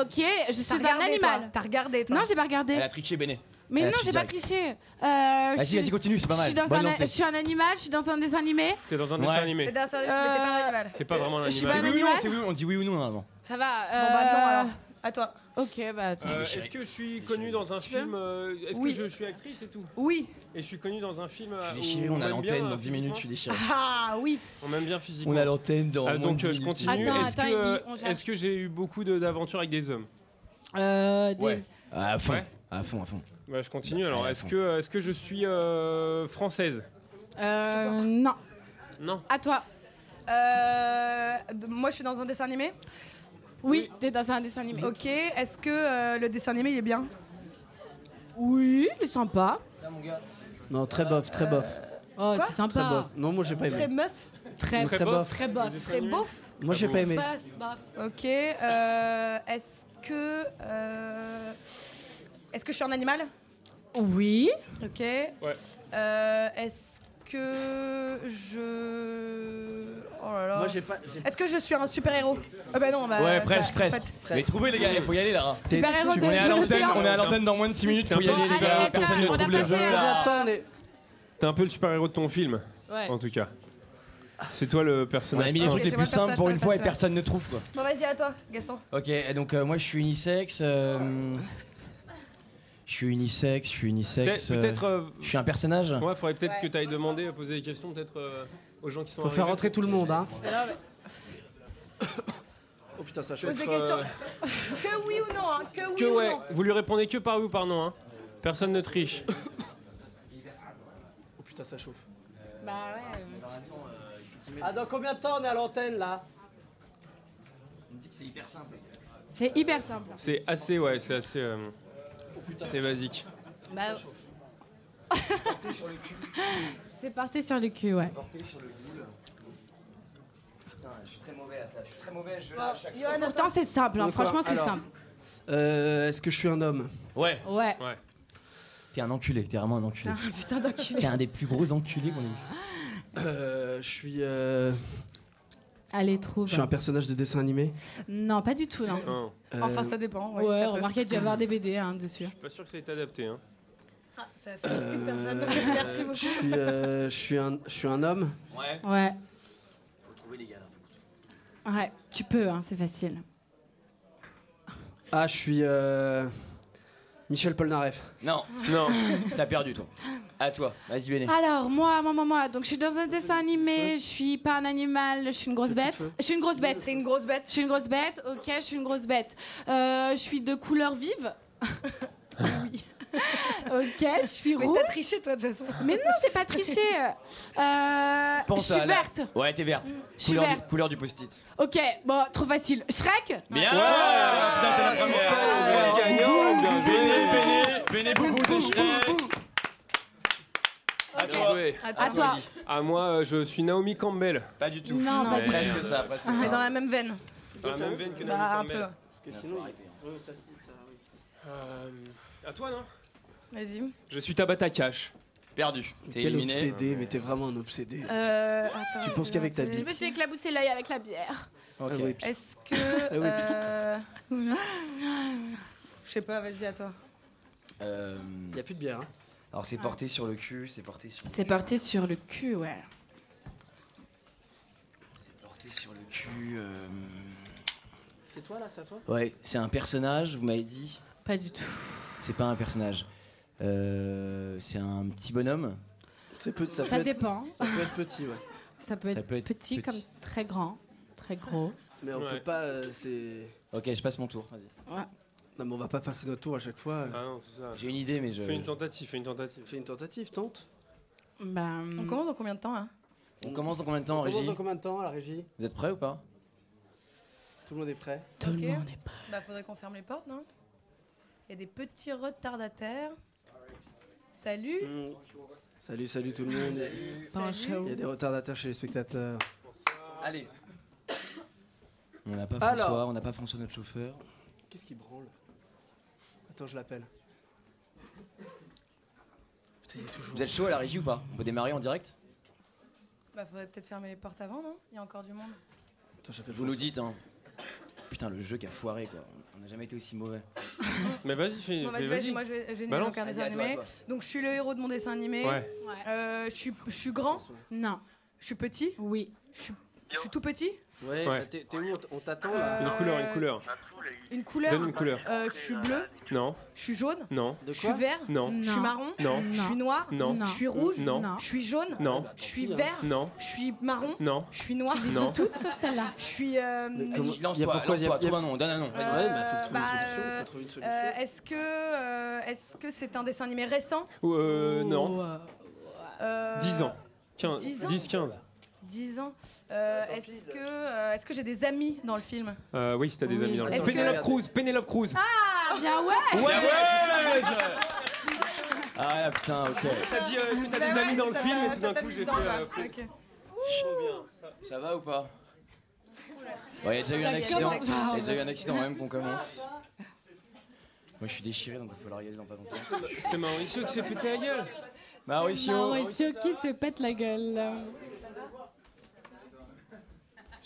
ok, je suis un animal. T'as regardé, toi Non, j'ai pas regardé. Elle a triché béné. Mais a non, j'ai pas triché. Euh, Vas-y, vas-y, continue, c'est pas Je mal. suis, dans Bonne un, lancée. je suis un animal, je suis dans un dessin animé. T'es dans un dessin animé. T'es dans un- mais t'es pas un animal. C'est pas vraiment un Je suis animal. pas un Oui ou non, animal c'est oui, on dit oui ou non normalement. Ça va. Bon bah non euh, alors. À toi. Ok, bah attends. Euh, Est-ce que je suis connu dans un film euh, Est-ce Oui. que je suis actrice et tout Oui. Et je suis connu dans un film. euh, Je suis déchiré, on a l'antenne euh, dans 10 minutes, je suis déchiré. Ah oui. On m'aime bien physiquement. On a l'antenne dans. Ah, donc de euh, 10 je continue. Attends, Est-ce attends, que, euh, il- on gère. est-ce que j'ai eu beaucoup d'aventures avec des hommes Euh, des- Ouais. À fond, Ouais. à fond, à fond. Bah, je continue. Alors, Ouais, à est-ce que, est-ce que je suis euh, française? Euh, non. Non. À toi. Euh, de- moi je suis dans un dessin animé? Oui, t'es dans un dessin animé. Ok. Est-ce que euh, le dessin animé il est bien? Oui, il est sympa. Non, très bof, très bof. Oh, c'est Très sympa. bof. Non, moi j'ai pas Très aimé. meuf? Très, Très très bof. bof. Très bof. Très beauf? Moi j'ai pas aimé. Bof, bof. Ok. euh, Est-ce que euh, est-ce que je suis un animal? Oui. Ok. Ouais. Euh, Est-ce que je oh là là. Moi j'ai pas. j'ai- Est-ce que je suis un super héros Ah bah non. Bah, Ouais, bah, presque, en presque. fait. Mais trouvez les gars, il faut y aller là. C'est- Super-héros tu- de On est à de l'antenne, l'océan. on est à l'antenne dans moins de 6 minutes, faut y Bon, aller les allez, gars, allez, personne ne on a trouve pas le jeu fait, Combien là. de temps on est T'es un peu le super-héros de ton film, Ouais. en tout cas. C'est toi le On personnage. a mis les trucs les c'est plus simples pour une fois et personne ne trouve quoi. Bon vas-y à toi, Gaston. Ok, donc euh, moi je suis unisexe. euh, Je suis unisexe, je suis unisexe. Peut-être. euh, euh, Je suis un personnage. Ouais, faudrait peut-être Ouais. que tu ailles demander, poser des questions peut-être euh, aux gens qui sont Faut faire rentrer tout le monde, hein. Oh putain, ça pose chauffe. des Peut-être, questions. que oui ou non, hein, que oui Que ou ouais, non. vous lui répondez que par oui ou par non. Hein. Personne ne triche. Oh putain, ça chauffe. Bah ouais. Ah, dans combien de temps on est à l'antenne là? On me dit que c'est hyper simple. C'est hyper simple. C'est assez, ouais, c'est assez. C'est basique. Bah. C'est parti sur le cul, ouais. Porté sur le boule. Putain, je suis très mauvais à ça. Je suis très mauvais, je à chaque fois. Pourtant, c'est simple, hein. Franchement, c'est simple. Euh, Est-ce que je suis un homme? Ouais. Ouais. Ouais. T'es un enculé, t'es vraiment un enculé. Putain, putain d'enculé. T'es un des plus gros enculés qu'on ait eu. euh, Je suis. euh, Allez, trouve. Je suis un personnage de dessin animé. Non, pas du tout, non. Non, Euh, Enfin, ça dépend. Ouais, Ouais, ça remarquez, il doit y avoir des BD hein, dessus. je suis pas sûr que ça ait été adapté. Hein. Ah, ça fait une euh, personne. Merci Je beaucoup. suis, euh, je suis un, je suis un homme. Ouais. Ouais. Faut trouver les gars là. Ouais, tu peux, hein, c'est facile. Ah, je suis euh, Michel Polnareff. Non, Non. t'as perdu toi. À toi, vas-y Béné. Alors, moi, moi, moi, moi, donc je suis dans un dessin animé, je suis pas un animal, je suis une grosse bête. Je suis une grosse bête. T'es une grosse bête. Je suis une grosse bête, ok, je suis une grosse bête. Euh, je suis de couleur vive. ok, je suis Mais rouge. t'as triché toi de toute façon. Mais non, j'ai pas triché. Euh, je suis à la- verte. Ouais, t'es verte. Je suis couleur, verte. Du, couleur du post-it. Ok, bon, trop facile. Shrek? Bien Putain, c'est la première Super. Gagnant, bien Béné, Béné, Béné, boubou Shrek. À toi. Joué. À toi. Ah, moi, euh, je suis Naomi Campbell. Pas du tout. Non, pas du tout. Presque ça, presque Mais ça. dans la même veine. Dans la même veine que Naomi Bah un Campbell. peu. Parce que sinon. Euh, à toi, non? Vas-y. Je suis Tabata Cash. Perdu. T'es Quel éliminé. obsédé, mais t'es vraiment un obsédé. Euh, attends, Tu penses qu'avec ta je- Je bite. me suis éclaboussé l'œil avec la bière. Ok. Ah oui. Est-ce que. Ah oui. euh, Je sais pas, vas-y à toi. Euh, Il a plus de bière. Hein. Alors c'est porté sur le cul, c'est porté sur. C'est parti sur le cul, ouais. C'est porté sur le cul. euh, C'est toi là, c'est à toi Ouais, c'est un personnage. Vous m'avez dit. Pas du tout. C'est pas un personnage. Euh, c'est un petit bonhomme. C'est peu, ça, Ça peut être- dépend. ça peut être petit, ouais. Ça peut, Ça être, peut être petit, petit. comme très grand, très gros. Mais on Ouais. peut pas. euh, c'est. Ok, je passe mon tour. Vas-y. Ouais. Non, mais on va pas passer notre tour à chaque fois. Ah non, c'est ça. J'ai une idée, mais je. Fais une tentative, fais une tentative. Fais une tentative, tente. Bah, On commence dans combien de temps là? On commence dans combien de temps, On commence Régie dans combien de temps, la régie? Vous êtes prêts ou pas? Tout le monde est prêt tout le monde est pas. Bah faudrait qu'on ferme les portes, non? Il y a des petits retardataires. Salut Mm. Salut, salut tout le monde. Salut. Il y a des retardataires chez les spectateurs. Allez. On n'a pas Alors. François, on n'a pas François notre chauffeur. Qu'est-ce qui branle? Attends, je l'appelle. Putain, il est toujours. Vous êtes chaud à la régie ou pas On peut démarrer en direct Bah faudrait peut-être fermer les portes avant, non? Il y a encore du monde. Attends, j'appelle Vous nous François. dites, hein. Putain, le jeu qui a foiré quoi. On n'a jamais été aussi mauvais. Mais vas-y, fais. Bon, vas-y, fais- vas-y, moi je vais, je vais Balance. donc un dessin Vas-y, à toi, animé. toi. Donc je suis le héros de mon dessin animé. Ouais. Euh, je suis, je suis grand. Non. Je suis petit. Oui. Je suis, je suis tout petit. Ouais, Ouais. t'es t'es où? On t- On t'attend Euh, là Une couleur, une couleur. Une couleur. Donne une couleur. Euh, je suis bleu. Non, Je suis jaune. non, De Je suis vert. non, Je suis marron. Non. Je suis noir. Non. Je suis rouge. Non. Je suis jaune. non, Je suis vert. non, Je suis marron. non. Je suis noir. Non. Toutes sauf celle-là. Je suis. euh, lance-toi, y a pourquoi- y a- lance-toi, y a- trouve un nom, donne un nom. Ouais, bah faut trouver une bah, solution. euh, une solution. euh, Est-ce que est-ce que c'est un dessin animé récent? Ou, Euh, non. Euh, 10 ans. 15, 10 ans? 10, 15. 10 ans. Euh, est-ce que euh, est-ce que j'ai des amis dans le film? Euh, oui, t'as des Oui. amis dans le Est-ce Pénélope que- Cruz, Pénélope Cruz. Ah, bien ouais. Ouais, ouais Ah putain, ok. T'as dit, euh, est-ce que t'as Bah des ouais, amis dans le film va, et tout d'un coup j'ai fait. euh, Ok. Trop bien. ça. Va ou pas? Ouais, il y a déjà eu un accident. commence Il y a déjà eu un accident même qu'on commence. Moi je suis déchiré donc il va falloir regarder dans pas longtemps. C'est Mauricio qui s'est pété la gueule. Mauricio Mauricio qui se pète la gueule.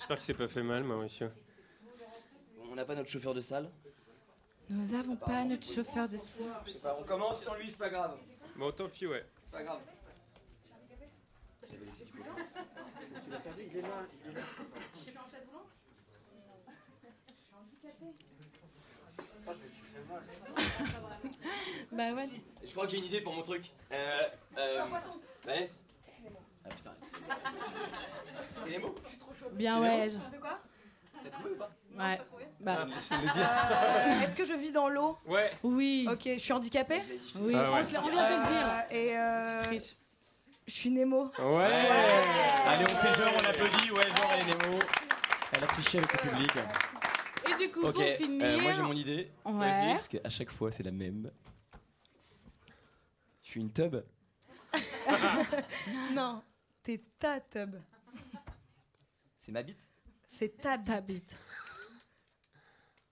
J'espère que c'est pas fait mal, Mauricio. On n'a pas notre chauffeur de salle Nous avons pas notre chauffeur de ça. Je sais pas, on commence sans lui, c'est pas grave. Bon, tant pis, ouais. C'est pas grave. Tu l'as perdu, il est là. il est là. Bah ouais. Je crois que j'ai une idée pour mon truc. Euh. Euh. Vanessa Ah. T'as les mots Bien ouais. De quoi T'as trouvé ou pas Ouais. Bah Euh, Est-ce que je vis dans l'eau Ouais. oui. Ok, je suis handicapée Oui. Ah ouais. On, te- on vient de te le dire. Euh, Et euh, Je triche. je suis Nemo. Ouais. Allez, on fait genre, on applaudit. Ouais, genre, elle est Nemo. Elle a triché avec le public. Et du coup, Ok, pour finir. euh, moi j'ai mon idée. Ouais. Parce qu'à chaque fois c'est la même. Je suis une tub. Non, t'es ta tub. C'est ma bite C'est ta bite. Ta bite.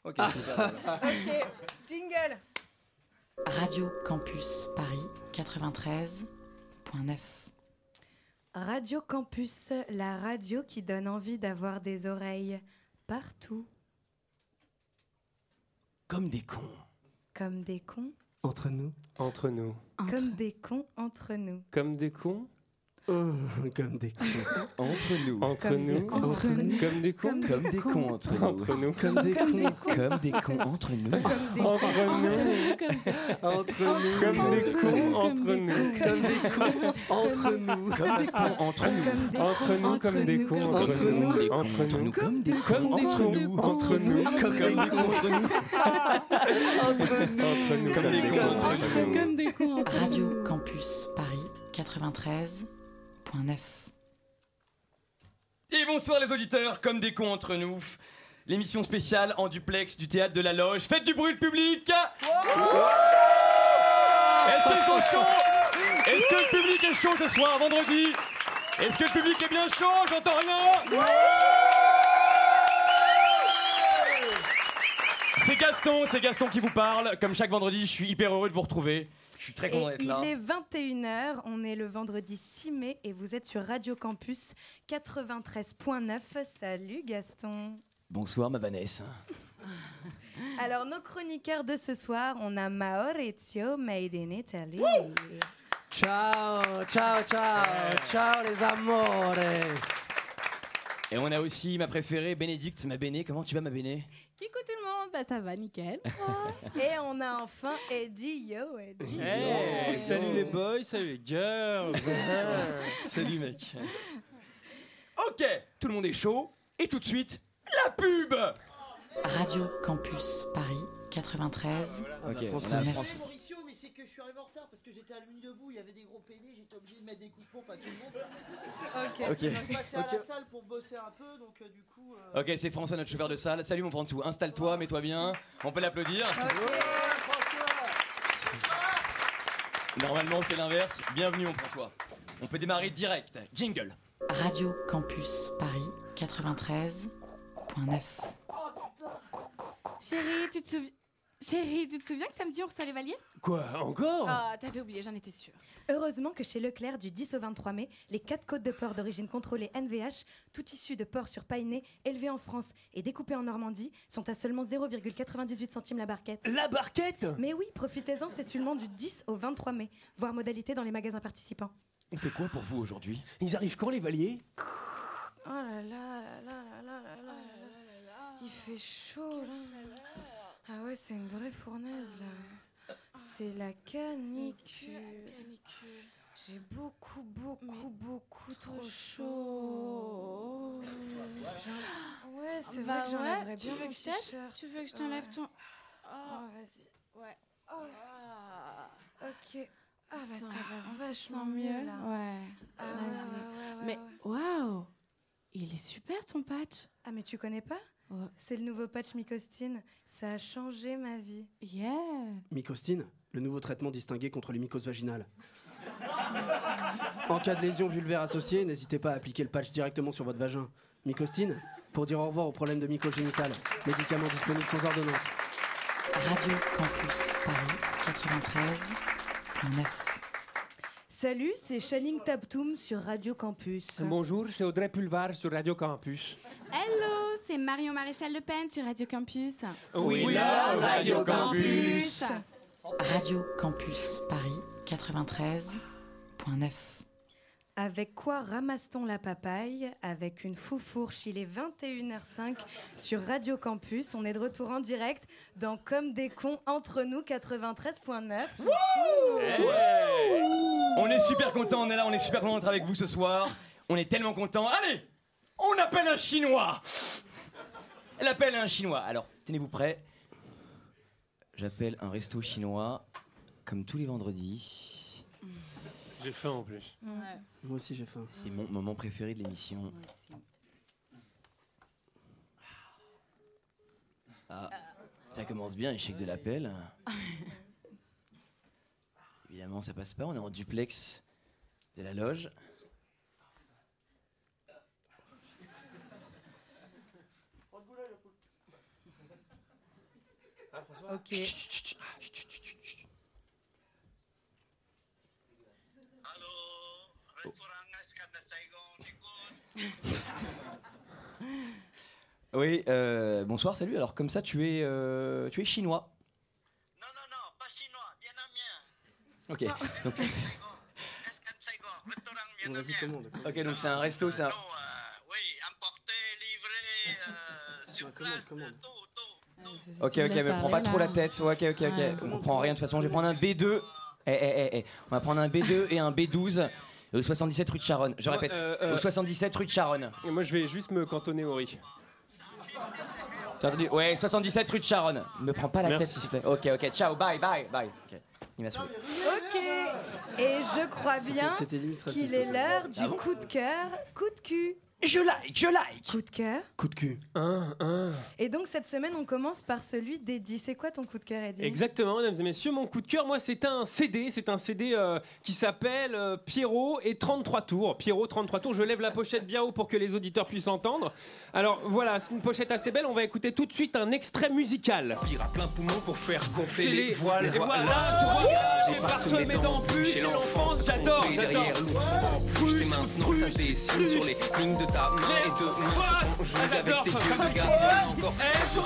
Ok, super. voilà. Ok, jingle. Radio Campus Paris 93.9. Radio Campus, la radio qui donne envie d'avoir des oreilles partout, Comme des cons. comme des cons, Entre nous. Entre nous. comme des cons entre nous. Comme des cons comme des cons. Entre nous. Entre Comme des nous cons entre nous. Comme des cons Comme des cons entre nous. Entre nous. Comme des cons. Comme des cons entre nous. Entre nous. Entre nous. Comme des cons entre nous. Comme des cons. Entre nous. Comme des cons entre nous. Entre nous comme des cons entre Entre nous. nous. Entre nous. Comme des Comme des cons entre nous. Comme des cons entre nous. Entre nous. Entre nous comme des cons entre nous. Comme des cons entre nous. Radio Campus Paris 93.9. Et bonsoir les auditeurs, comme des cons entre nous. L'émission spéciale en duplex du théâtre de la Loge. Faites du bruit le public Est-ce qu'ils sont chauds Est-ce que le public est chaud ce soir, vendredi Est-ce que le public est bien chaud J'entends rien C'est Gaston, c'est Gaston qui vous parle. Comme chaque vendredi, je suis hyper heureux de vous retrouver. Je suis très content d'être là. il est 21h, on est le vendredi 6 mai et vous êtes sur Radio Campus 93.9. Salut Gaston. Bonsoir ma Vanessa. Alors nos chroniqueurs de ce soir, on a Maurizio Made in Italy. Ciao, ciao, ciao. Ciao les amores. Et on a aussi ma préférée, Bénédicte, ma Béné. Comment tu vas ma Béné? Coucou tout le monde. Bah ça va, nickel. Et on a enfin Eddie. Yo Eddie. Hey, Yo. salut les boys, salut les girls. Salut mec. Ok, tout le monde est chaud. Et tout de suite, la pub Radio Campus Paris 93. Ok, on a on arrivé en retard parce que j'étais à nuit debout, il y avait des gros pénis, j'étais obligé de mettre des coups de pompe à tout le monde. Ok. Ok. Je suis passé à la salle pour bosser un peu, donc euh, du coup. euh, Ok, c'est François, notre chauffeur de salle. Salut mon François, installe-toi, mets-toi bien. On peut l'applaudir. Normalement, c'est l'inverse. Bienvenue mon François. On peut démarrer direct. Jingle. Radio Campus Paris 93.9. Chérie, tu te souviens. Chérie, tu te souviens que samedi on reçoit les valiers Quoi Encore Ah, t'avais oublié, j'en étais sûre. Heureusement que chez Leclerc, du 10 au 23 mai, les quatre côtes de porc d'origine contrôlée NVH, tout issu de porc sur paille élevés en France et découpés en Normandie, sont à seulement 0,98 centimes la barquette. La barquette Mais oui, profitez-en, c'est seulement du 10 au 23 mai. Voir modalité dans les magasins participants. On fait quoi pour vous aujourd'hui Ils arrivent quand les valiers Oh là là là là là là là là là. Il fait chaud là. Ah ouais, c'est une vraie fournaise là. C'est la canicule. J'ai beaucoup, beaucoup, beaucoup trop chaud. J'en- Ouais, c'est Bah vrai que ouais, j'enlèverais tu bien veux mon que je t'aide t-shirt. Tu veux que je t'enlève ton- Oh, vas-y. Ouais. Oh. Ok. Ah bah ça va vachement mieux là. Ouais. Ah ouais, ouais, ouais, Mais ouais. waouh Il est super ton patch. Ah mais tu connais pas? C'est le nouveau patch Mycostine. Ça a changé ma vie. Yeah. Mycostine, le nouveau traitement distingué contre les mycoses vaginales. En cas de lésion vulvaire associée, n'hésitez pas à appliquer le patch directement sur votre vagin. Mycostine, pour dire au revoir aux problèmes de mycose génitale. Médicament disponible sans ordonnance. Radio Campus Paris 93.9. Salut, c'est Channing Tatum sur Radio Campus. Bonjour, c'est Audrey Pulvar sur Radio Campus. Hello, c'est Marion Maréchal Le Pen sur Radio Campus. Oui, love Radio Campus. Radio Campus Paris 93.9. Avec quoi ramasse-t-on la papaye? Avec une foufourche, il est 21h05 sur Radio Campus. On est de retour en direct dans Comme des cons entre nous 93.9. On est super content, on est là, on est super content d'être avec vous ce soir. On est tellement content. Allez, on appelle un Chinois. Elle appelle un Chinois. Alors, tenez-vous prêts. J'appelle un resto chinois, comme tous les vendredis. J'ai faim en plus. Moi aussi j'ai faim. C'est mon moment préféré de l'émission. Ah, ça commence bien, échec de l'appel. Évidemment, ça passe pas. On est en duplex de la loge. Ok. Oui, euh, bonsoir, salut. Alors, comme ça, tu es, euh, tu es chinois Ok. Donc, Vas-y, commande. ok, donc c'est un resto, c'est un. commande, commande. Ok, ok, mais prends pas trop la tête. Ok, ok, ok. On comprend rien de toute façon. Je vais prendre un B2. Eh, eh, eh, eh. On va prendre un B2 et un B12 au 77 rue de Charonne. Je répète, euh, euh, au 77 rue de Charonne. Et moi, je vais juste me cantonner au riz. T'as entendu Ouais, 77 rue de Charonne. Me prends pas la Merci. tête, s'il te plaît. Ok, ok, ciao, bye, bye, bye. Ok, il m'a saoulé. Ok. Et je crois bien c'était limite qu'il est l'heure du Ah coup de cœur, coup de cul. Je like, je like. Coup de cœur. Coup de cul. Un, un. Et donc cette semaine, on commence par celui d'Eddie. C'est quoi ton coup de cœur, Eddie? Exactement, mesdames et messieurs, mon coup de cœur, moi, c'est un CD, c'est un CD euh, qui s'appelle euh, Pierrot et 33 tours. Pierrot 33 tours. Je lève la pochette bien haut pour que les auditeurs puissent l'entendre. Alors voilà, c'est une pochette assez belle. On va écouter tout de suite un extrait musical. Tire à plein poumon pour faire gonfler les, les- voiles. et voilà, tu vois, j'ai parsemé d'embûches l'enfant. l'enfance, j'adore, j'adore. derrière l'ourson en plus. C'est maintenant ça sur les lignes de ta main et de main avec tes yeux eh, de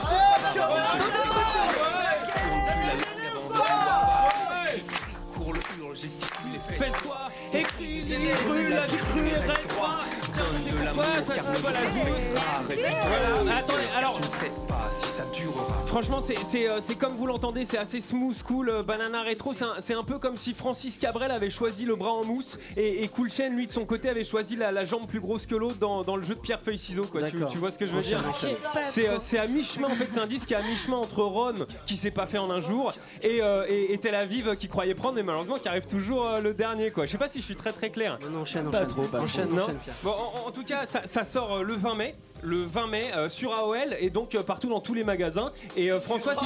Encore le hurle, gesticule les fesses. Fais-toi, écris, les rues, la vie crue et reste Donne de car le est attendez, alors durera. Franchement, c'est c'est, euh, c'est comme vous l'entendez, c'est assez smooth, cool, euh, banana rétro. C'est un, c'est un peu comme si Francis Cabrel avait choisi le bras en mousse et, et Cool Chain, lui, de son côté, avait choisi la, la jambe plus grosse que l'autre dans, dans le jeu de pierre-feuille-ciseaux. quoi. Tu, vois ce que je veux Enchaîne, dire enchaîne. C'est euh, c'est à mi-chemin, en fait, c'est un disque qui est à mi-chemin entre Rome, qui s'est pas fait en un jour, et, euh, et, et Tel Aviv, qui croyait prendre, mais malheureusement, qui arrive toujours euh, le dernier. quoi. Je sais pas si je suis très très clair. Non, enchaîne, Pas enchaîne. trop, pas enchaîne, Non. enchaîne. Bon, en, en tout cas, ça, ça sort euh, le 20 mai. Le 20 mai euh, sur AOL et donc euh, partout dans tous les magasins. Et euh, François, si,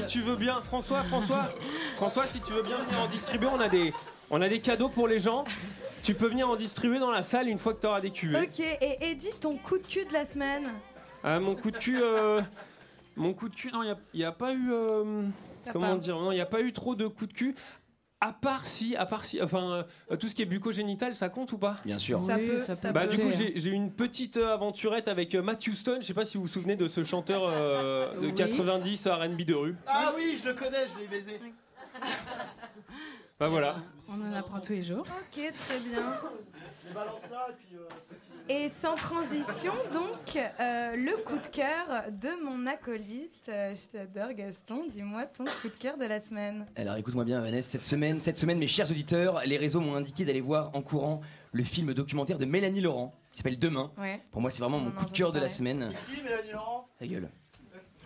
si tu veux bien, François, François, François, si tu veux bien venir en distribuer, on a des, on a des cadeaux pour les gens. Tu peux venir en distribuer dans la salle une fois que tu auras des cuvées. Ok, et Eddie, ton coup de cul de la semaine Ah, mon coup de cul, euh, Mon coup de cul, non, il n'y a, pas eu. euh, comment pas. dire Non, il n'y a pas eu trop de coups de cul. À part si, à part si, enfin, euh, tout ce qui est bucogénital, ça compte ou pas? Bien sûr. Ça peut, ça Bah, peut. du coup, j'ai j'ai eu une petite euh, aventurette avec euh, Matt Houston. Je sais pas si vous vous souvenez de ce chanteur euh, de Oui. 90 RB de rue. Ah oui, je le connais, je l'ai baisé. Bah voilà. On en apprend tous les jours. Ok, très bien. Et euh, Et sans transition, donc, euh, le coup de cœur de mon acolyte. Euh, je t'adore, Gaston. Dis-moi ton coup de cœur de la semaine. Alors écoute-moi bien Vanessa, cette semaine, cette semaine mes chers auditeurs, les réseaux m'ont indiqué d'aller voir en courant le film documentaire de Mélanie Laurent qui s'appelle Demain. Ouais. Pour moi c'est vraiment mon coup de cœur de la semaine. Qui, Mélanie Laurent? Ta gueule.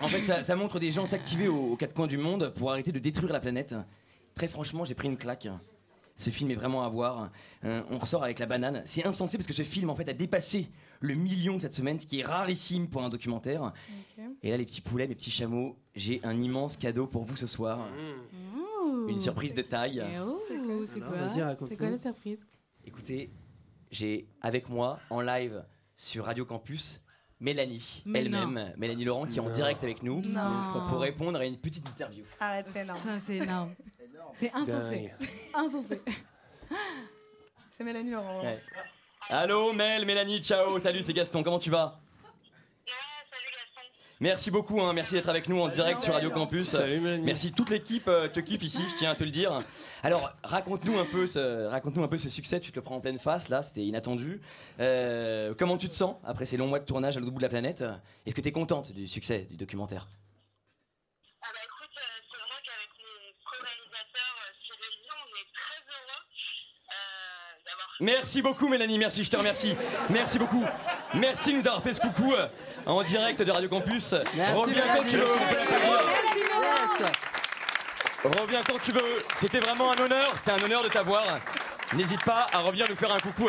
En fait ça, ça montre des gens s'activer aux, aux quatre coins du monde pour arrêter de détruire la planète. Très franchement j'ai pris une claque. Ce film est vraiment à voir. Euh, on ressort avec la banane. C'est insensé parce que ce film en fait a dépassé le million cette semaine, ce qui est rarissime pour un documentaire. Et là les petits poulets, mes petits chameaux, j'ai un immense cadeau pour vous ce soir. Une surprise de taille. C'est quoi vas-y, raconte-nous. C'est quoi la surprise Écoutez, j'ai avec moi en live sur Radio Campus Mélanie elle-même, Mélanie Laurent qui est en Non. direct avec nous Non. pour répondre à une petite interview. Arrête, c'est énorme. Ça, c'est énorme. C'est insensé. Insensé. C'est Mélanie Laurent. Ouais. Allô Mel, Mélanie, ciao, salut, c'est Gaston, comment tu vas? Merci beaucoup, hein, merci d'être avec nous en direct sur Radio Campus. Salut, Mélanie. Merci, toute l'équipe euh, te kiffe ici, je tiens à te le dire. Alors, raconte-nous un peu ce, raconte-nous un peu ce succès. Tu te le prends en pleine face, là, c'était inattendu. Euh, comment tu te sens après ces longs mois de tournage à l'autre bout de la planète? Est-ce que tu es contente du succès du documentaire? Merci beaucoup Mélanie, merci, je te remercie. Merci beaucoup. Merci de nous avoir fait ce coucou euh, en direct de Radio Campus. Reviens quand tu veux. Reviens quand tu veux. C'était vraiment un honneur, c'était un honneur de t'avoir. N'hésite pas à revenir nous faire un coucou.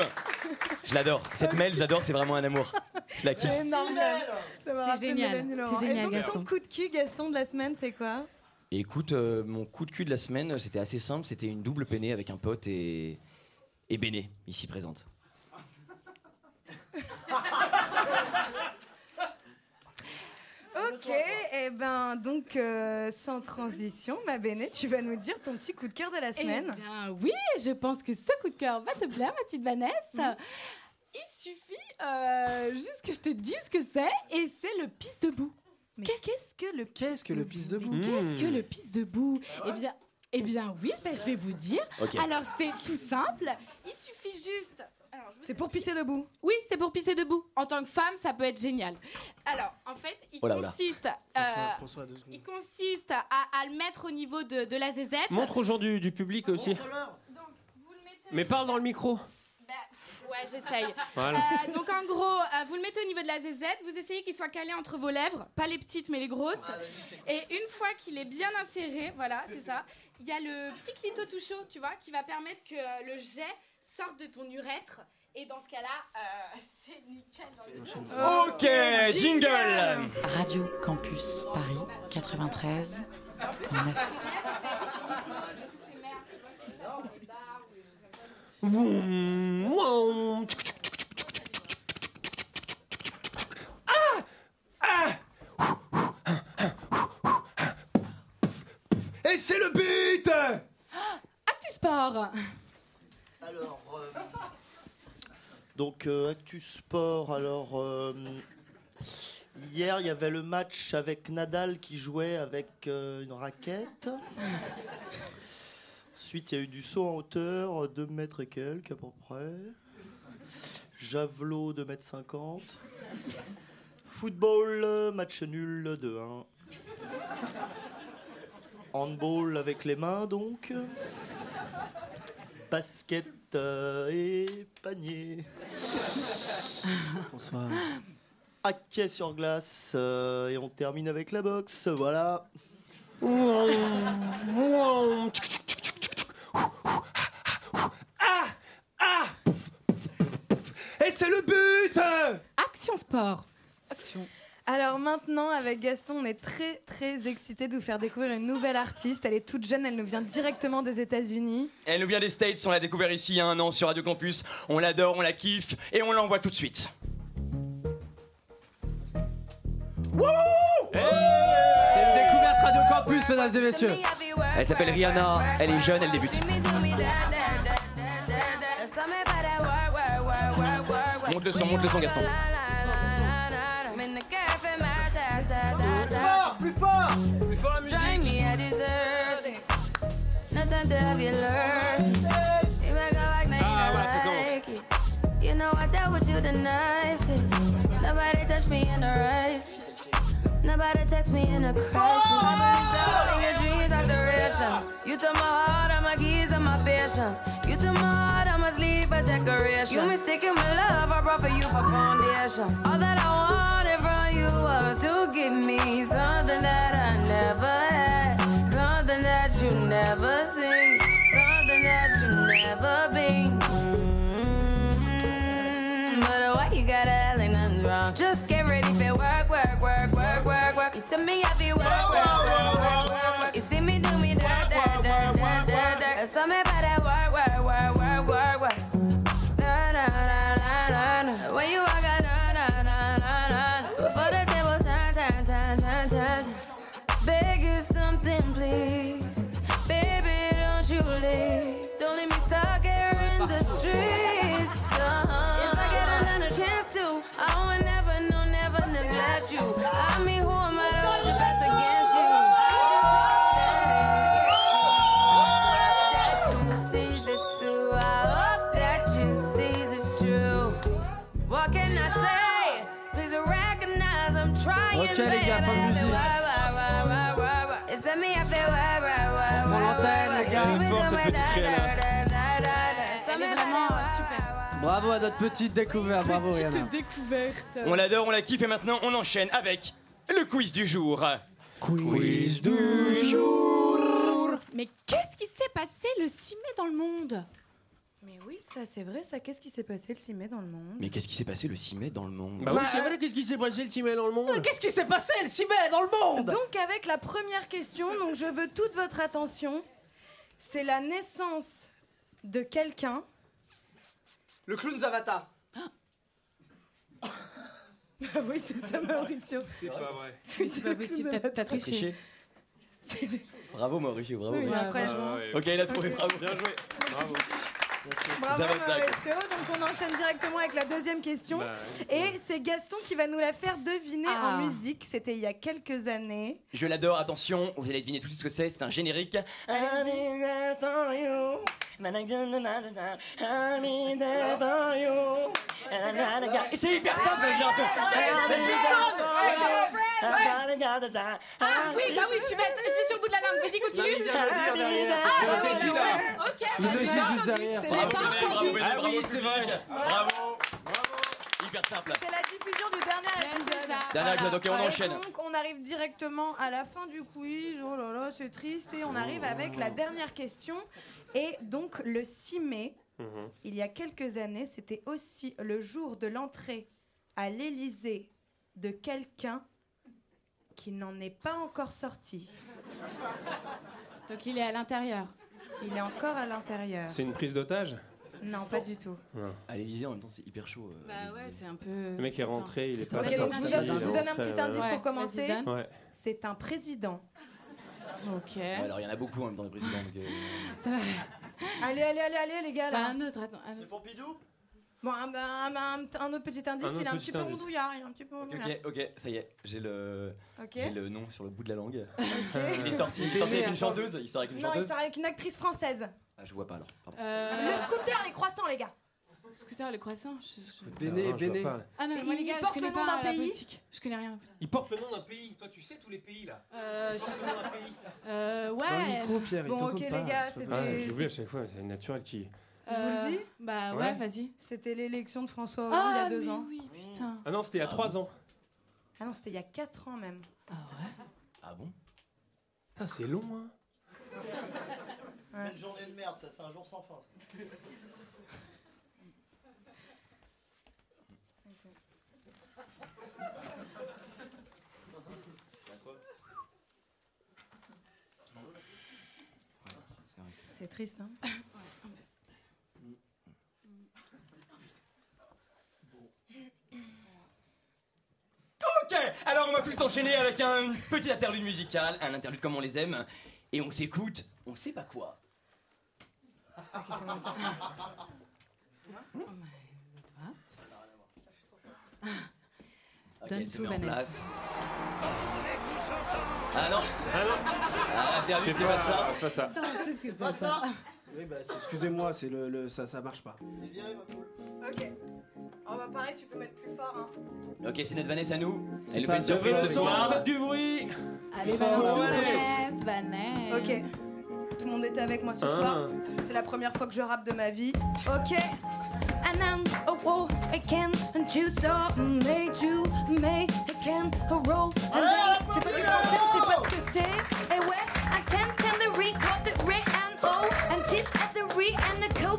Je l'adore. Cette mail, je l'adore, c'est vraiment un amour. Je la kiffe. C'est énorme. Ça m'a T'es génial. Mélanie T'es Laurent. génial, Et donc, Gaston. ton coup de cul, Gaston, de la semaine, c'est quoi? Écoute, euh, mon coup de cul de la semaine, c'était assez simple. C'était une double peinée avec un pote et, et Béné, ici présente. Ok, et ben donc euh, sans transition, ma Béné, tu vas nous dire ton petit coup de cœur de la semaine. Eh bien, oui, je pense que ce coup de cœur va te plaire, ma petite Vanessa. Il suffit euh, juste que je te dise ce que c'est, et c'est le pisse debout. Mais qu'est-ce que le Qu'est-ce que le pisse debout? Qu'est-ce que le pisse debout? Eh bien, eh bien oui, ben, je vais vous dire. Alors c'est tout simple. Il suffit juste. C'est pour pisser debout. Oui, c'est pour pisser debout. En tant que femme, ça peut être génial. Alors, en fait, il Oh là, là. consiste, euh, François, François, deux secondes. il consiste à, à le mettre au niveau de, de la zézette. Montre aux gens du, du public aussi. Mais parle dans le micro. Ouais, j'essaye. Voilà. Euh, donc en gros, euh, vous le mettez au niveau de la zézette, vous essayez qu'il soit calé entre vos lèvres, pas les petites mais les grosses. Et une fois qu'il est bien inséré, voilà, c'est ça, il y a le petit clito tout chaud, tu vois, qui va permettre que euh, le jet sorte de ton urètre. Et dans ce cas-là, euh, c'est nickel. dans le. Ok, jingle Radio Campus Paris 93. Et c'est le but Actu Sport Alors, euh, donc euh, Actu Sport, alors euh, hier il y avait le match avec Nadal qui jouait avec euh, une raquette. Ensuite il y a eu du saut en hauteur, 2 mètres et quelques à peu près. Javelot 2 mètres 50. Football, euh, match nul 2-1. Handball avec les mains donc. Basket euh, et panier. Bonsoir. Hockey sur glace euh, et on termine avec la boxe. Voilà. Et c'est le but Action Sport Action. Alors maintenant, avec Gaston, on est très très excités de vous faire découvrir une nouvelle artiste. Elle est toute jeune, elle nous vient directement des États-Unis. Elle nous vient des States, on l'a découvert ici il y a un an sur Radio Campus. On l'adore, on la kiffe et on l'envoie tout de suite. Wouh Hey plus, mesdames et messieurs. Elle s'appelle Rihanna, elle est jeune, elle débute. Monte le son, monte le son, Gaston. Ah, voilà, ça commence. You know I dealt with you the nicest. Nobody touched me in the righteous. Nobody text me in a crisis. In your dreams are duration. You took my heart, all my keys, and my patience. You took my heart, I must leave a decoration. You mistaken my love, I brought for you for foundation. All that I wanted from you was to give me something that I never had, you never seen, something that you never been. Mm, But why you gotta act like nothing's wrong? Just get ready for work, work, work, work, work, work. You see me, be work, work, work, work, work, work. You see me do me dirt, dirt, dirt, dirt, dirt, dirt. Tell don't Elle est vraiment euh, super. Bravo à notre petite découverte, bravo Rihanna. Petite découverte. On l'adore, on la kiffe et maintenant on enchaîne avec le quiz du jour. Quiz du jour. Mais qu'est-ce qui s'est passé le 6 mai dans le monde? Mais oui, ça c'est vrai, ça. Qu'est-ce qui s'est passé le 6 mai dans le monde? Mais qu'est-ce qui s'est passé le 6 mai dans le monde? Bah oui, c'est vrai, qu'est-ce qui s'est passé le 6 mai dans le monde? Qu'est-ce qui s'est passé le 6 mai dans le monde? Donc avec la première question, donc je veux toute votre attention. C'est la naissance de quelqu'un. Le clown Zavata. Ah oui, c'est ça Mauricio. C'est pas vrai. Oui, c'est pas possible, t'as- t'as triché. Bravo Mauricio, bravo. Oui, Mauricio. après, je vois. Ok, il a trouvé, bravo. Bien joué. Bravo. Bravo Zavata. Mauricio. Donc on enchaîne directement avec la deuxième question. Bah, Et c'est Gaston qui va nous la faire deviner Ah. en musique. C'était il y a quelques années. Je l'adore, attention, vous allez deviner tout de suite ce que c'est, c'est un générique. In there for you. Et c'est hyper simple cette génération. Ah oui, bah oui, je suis bête, je l'ai sur le bout de la langue. Vas-y, continue. Ah, ouais. Ok, C'est juste entendu. derrière. Ah bravo, oui, c'est vrai. Bravo. Hyper simple. C'est la diffusion du dernier épisode. Dernier épisode, ok, on enchaîne. Donc on arrive directement à la fin du quiz. Oh là là, c'est triste. Et on arrive avec la dernière question. Et donc le 6 mai, Mhm. il y a quelques années, c'était aussi le jour de l'entrée à l'Élysée de quelqu'un qui n'en est pas encore sorti. Donc il est à l'intérieur. Il est encore à l'intérieur. C'est une prise d'otage? Non, pas du tout. Non. À l'Elysée en même temps, c'est hyper chaud. euh, Bah ouais, c'est un peu. Le mec est rentré, il est pas donc sorti. je vous donne, un petit indice ouais. pour commencer. Ouais. C'est un président. Ok. Ouais, alors il y en a beaucoup en même temps, les présidents. donc, euh, Ça va. Allez, allez, allez, allez, les gars. Bah, Là. un autre, attends. Un autre. Pompidou Bon, un, un- un- un autre petit indice, Un autre il est un petit petit peu indice. rondouillard. Il est un petit peu Ok, rondouillard. ok, ok, ça y est, j'ai le, Ok. j'ai le nom sur le bout de la langue. Il est sorti, il est sorti avec une chanteuse, il sort avec une Non, il chanteuse. sort avec une actrice française. Ah, je vois pas alors. Pardon. Euh, Le scooter, les croissants, les gars. Scooter, le croissant. je- Béné, Béné. Ah non, mais moi, Il- les il gars, je porte connais le nom pas d'un la pays politique. Je connais rien. Il porte le nom d'un pays. Toi, tu sais tous les pays là. Euh, je- Le nom d'un pays. euh, Dans le ouais. micro, Pierre, il Bon, ok, pas. les gars, c'est c'était- Ah. J'oublie à chaque fois, c'est naturel qui. Je vous le dis Bah ouais, Ouais. vas-y. C'était l'élection de François Hollande Ah, il y a deux mais ans. oui, putain. Ah non, c'était il y a 3 ans. Ah non, c'était il y a 4 ans même. Ah bon? Putain, c'est long, hein. Ouais. Une journée de merde, ça, c'est un jour sans fin. C'est triste, hein. Ok, Alors on va tous enchaîner avec un petit interlude musical, un interlude comme on les aime, et on s'écoute, on sait pas quoi. Met en Vanessa. place. Ah non Ah, c'est pas ça. C'est pas ça. C'est Pas ça. Oui, bah, excusez-moi, c'est le, le- ça, ça marche pas. Ok. Oh bah pareil, tu peux mettre plus fort. Hein. Ok, c'est notre Vanessa à nous. Elle nous pas fait une surprise ce soir. faites du bruit. Allez. Vanessa, Vanessa. Ok. Tout le monde était avec moi ce Ah. soir. C'est la première fois que je rappe de ma vie. Ok. And I'm a war again, and you saw me to make again a roll. And then, c'est pas du français, c'est pas ce que c'est. Et ouais, I can tell the record the re and o, and she's at the re and the co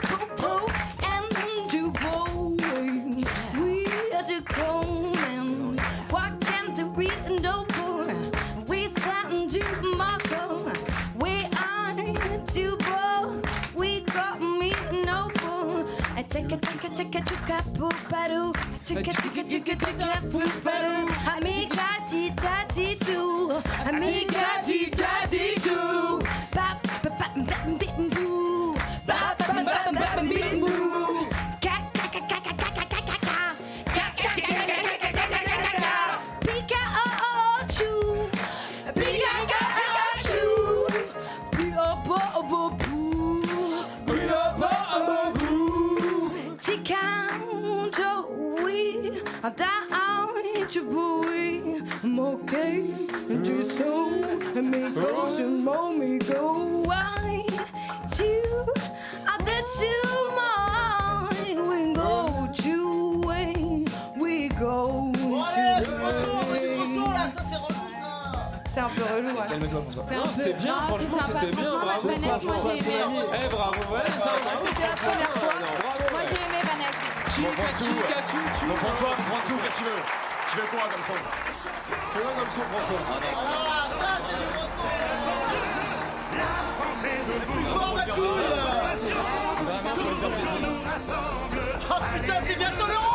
Chuca chuca puparu. Chuca chuca chuca chuca puparu. Amiga tita titu. Amiga tita titu. un peu relou. Hein. Calme-toi, C'était bien, franchement, c'était bien. Bravo, Vanessa, moi j'ai aimé. Eh, bravo, Vanessa. C'était la première fois. Moi j'ai aimé, tu. Bon, François, prends tout, que tu veux Tu veux quoi comme ça Fais-le comme ça, François. Ah, ça, c'est. La France est debout. Fort, ma nous rassemble. Oh putain, c'est bientôt l'Europe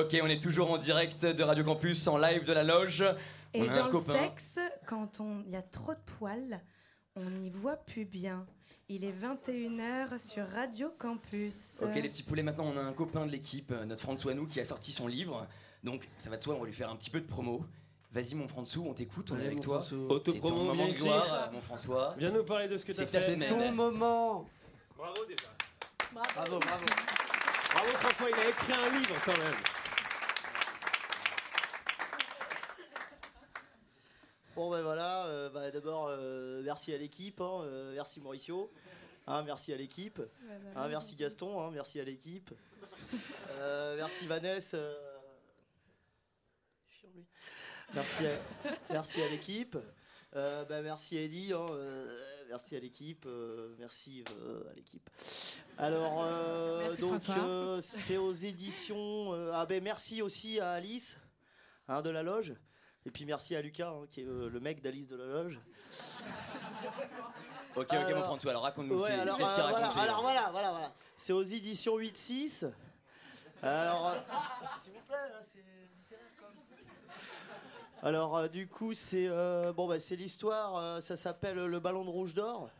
Ok, on est toujours en direct de Radio Campus, en live de la loge. Et on a dans un le copain. sexe, quand on il y a trop de poils, on n'y voit plus bien. Il est 21h sur Radio Campus. Ok, les petits poulets, maintenant on a un copain de l'équipe, euh, notre François nous, qui a sorti son livre. Donc ça va de soi, on va lui faire un petit peu de promo. Vas-y, mon François, on t'écoute, on est avec toi. C'est Autopromo, moment viens ici. gloire, mon François. Viens nous parler de ce que C'est t'as ta fait. semaine. Ton moment Bravo déjà. Bravo, bravo. Bravo François, il a écrit un livre quand même. Bon ben voilà, euh, bah, d'abord euh, merci à l'équipe, hein, euh, merci Mauricio, hein, merci à l'équipe, hein, merci Gaston, merci à l'équipe, merci Vanessa, merci à, merci à l'équipe, Euh, bah, merci Eddy, hein, euh, merci à l'équipe, euh, merci à l'équipe. Alors donc c'est aux éditions, ah ben merci aussi à Alice hein, de la loge. Et puis merci à Lucas, hein, qui est euh, le mec d'Alice de la Loge. Ok, ok, mon François, alors raconte-nous. Ouais, alors, qu'est-ce qu'il euh, voilà, raconte, alors voilà, voilà, voilà. C'est aux éditions 8-6. Alors, euh, s'il vous plaît, hein, c'est littéraire quand même. Alors, euh, du coup, c'est euh, bon, bah, c'est l'histoire. euh, ça s'appelle Le Ballon de Rouge d'Or.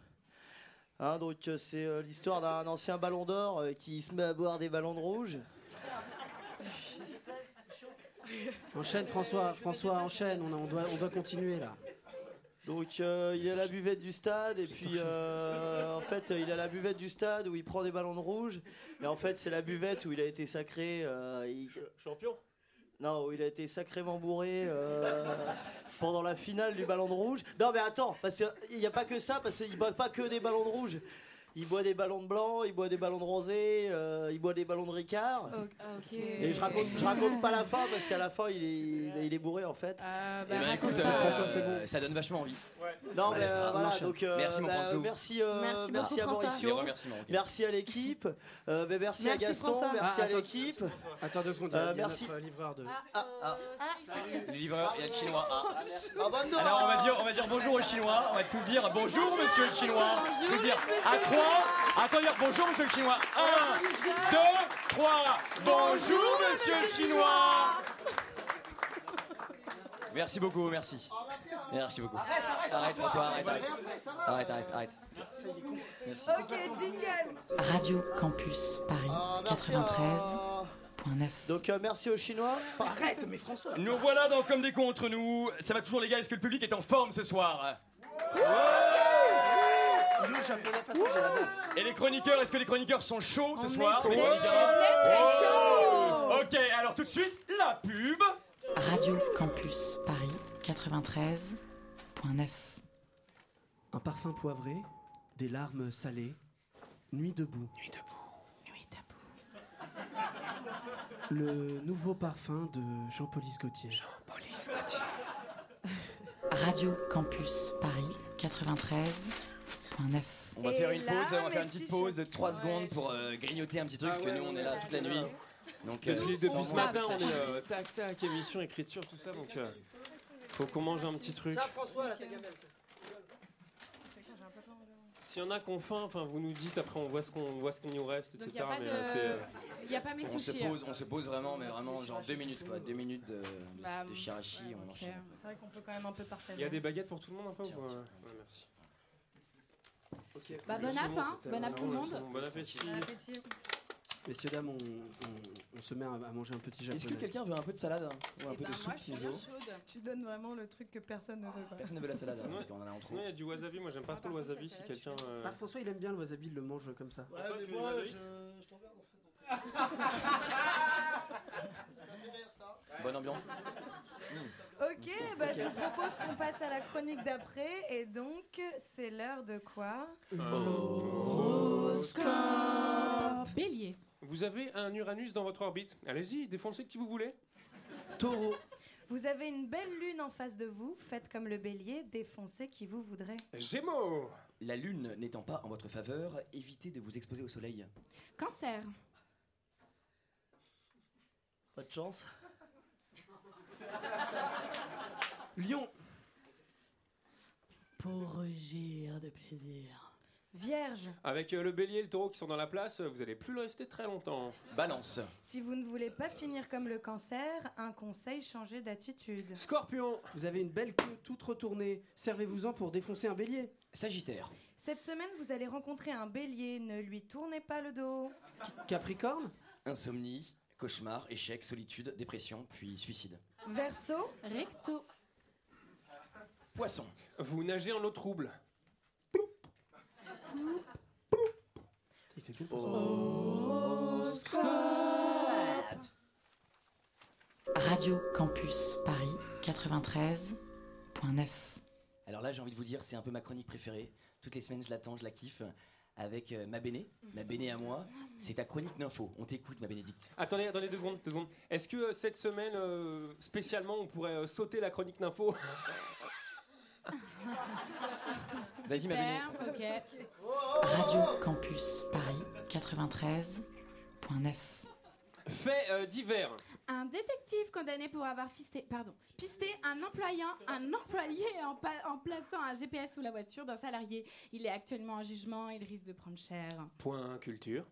Hein, donc, euh, c'est euh, l'histoire d'un ancien ballon d'or euh, qui se met à boire des ballons de rouge. Enchaîne François, François enchaîne, on, a- on doit, on doit continuer là. Donc euh, il est à la buvette du stade et puis euh, en fait il est à la buvette du stade où il prend des ballons de rouge et en fait c'est la buvette où il a été sacré euh, il- Champion. Non où il a été sacrément bourré euh, pendant la finale du ballon de rouge. Non mais attends parce qu'il n'y a pas que ça parce qu'il boit pas que des ballons de rouge il boit des ballons de blanc il boit des ballons de rosé euh, il boit des ballons de Ricard Ok. et je raconte je raconte pas la fin parce qu'à la fin il est il est bourré en fait Ah, Eh ben, écoute, euh, ça donne vachement envie. non, mais Allez, euh, on voilà, enchaîne. donc euh, Merci, mon bah, François. merci, euh, Merci merci, à François. Mauricio, merci à l'équipe, euh, bah, merci, à Gaston, François. merci Ah, à l'équipe. Attends deux secondes, il y a- Euh, notre livreur de. Le livreur, il y a le chinois. Ah. Ah, bah non. Alors on va dire, on va dire bonjour aux Chinois. On va tous dire bonjour Monsieur le Chinois. Tous dire à trois. Attends dire bonjour Monsieur le Chinois. Un, deux, trois. Bonjour Monsieur le Chinois. Merci beaucoup, merci. Merci beaucoup. Arrête François, arrête, arrête. Arrête, arrête, arrête. Merci. Ok, jingle. Radio Campus Paris Ah, merci à- 93.9. Donc euh, merci aux Chinois. Arrête, mais François Nous voilà dans Comme des cons entre nous. Ça va toujours les gars, est-ce que le public est en forme ce soir au japonais parce que j'ai la dalle. Et les chroniqueurs, est-ce que les chroniqueurs sont chauds ce soir les chroniqueurs on est très chauds. Ok, alors tout de suite, la pub Radio Campus Paris 93.9. Un parfum poivré, des larmes salées, nuit debout. Nuit debout. Nuit Le nouveau parfum de Jean-Paul Gaultier. Radio Campus Paris 93.9. On va Et faire une là, pause, on va faire une petite pause de chats. 3 Ouais. secondes pour euh, grignoter un petit truc, Ah parce que ouais, nous on est là toute la nuit. Donc, euh, Depuis, ce matin, on est euh, tac tac, émission, écriture, tout ça, donc euh, faut qu'on mange un petit truc. François, ta gamelle. S'il y en a qu'on faim, enfin vous nous dites, après on voit ce qu'on voit ce qu'il nous reste, etc. il n'y a pas mais, c'est, de. Il n'y a pas mes on se sushis. hein. pose, on se pose vraiment, mais vraiment genre 2 minutes quoi, 2 minutes de, de, Bah, de shirashi, on Ok. enchaîne. C'est vrai qu'on peut quand même un peu partager. Il y a des baguettes pour tout le monde un peu Tiens, ou, tiens. ouais, merci. Bah, bon app, bon, hein. Bon app tout le monde. Bon appétit. Bon appétit. Messieurs, dames, on, on- on se met à, manger un petit japonais. Est-ce que quelqu'un veut un peu de salade hein, ou un Eh peu ben, de soupe moi, je suis bien chaude. Tu donnes vraiment le truc que personne ne veut. quoi. Personne ne veut la salade hein, parce qu'on en a en trop. Non, il y a du wasabi, moi j'aime pas trop le wasabi si quelqu'un. euh, Ah, François, il aime bien le wasabi, il le mange comme ça. Ouais, François, mais moi, je, je t'emmerde en fait. donc. Bonne ambiance. Ok, bah, je vous propose qu'on passe à la chronique d'après. Et donc, c'est l'heure de quoi? Bélier. Vous avez un Uranus dans votre orbite. Allez-y, défoncez qui vous voulez. Taureau, Vous avez une belle lune en face de vous. Faites comme le bélier, défoncez qui vous voudrez. Gémeaux La lune n'étant pas en votre faveur, évitez de vous exposer au soleil. Cancer. Pas de chance. Lion, Pour rugir de plaisir. Vierge, Avec euh, le bélier et le taureau qui sont dans la place, vous allez plus rester très longtemps. Balance. si vous ne voulez pas finir comme le cancer, un conseil, changez d'attitude. Scorpion vous avez une belle queue toute retournée. Servez-vous-en pour défoncer un bélier. Sagittaire. Cette semaine, vous allez rencontrer un bélier. Ne lui tournez pas le dos. Capricorne, Insomnie, cauchemar, échec, solitude, dépression, puis suicide. Verseau, Recto. Vous nagez en eau trouble. ridicule pour ça. Radio Campus Paris 93.9. Alors là, j'ai envie de vous dire, c'est un peu ma chronique préférée. Toutes les semaines, je l'attends, je la kiffe. Avec euh, ma Béné, ma Béné à moi. C'est ta chronique d'info. On t'écoute, ma Bénédicte. Attendez, attendez deux secondes. Deux secondes. Est-ce que euh, cette semaine, euh, spécialement, on pourrait euh, sauter la chronique d'info? Vas-y, ma Béné. Ok. Radio Campus Paris 93.9. Fait euh, divers. Un détective condamné pour avoir fisté, pardon, pisté un employant, un employé en, pa- en plaçant un GPS sous la voiture d'un salarié. Il est actuellement en jugement, il risque de prendre cher. Point culture.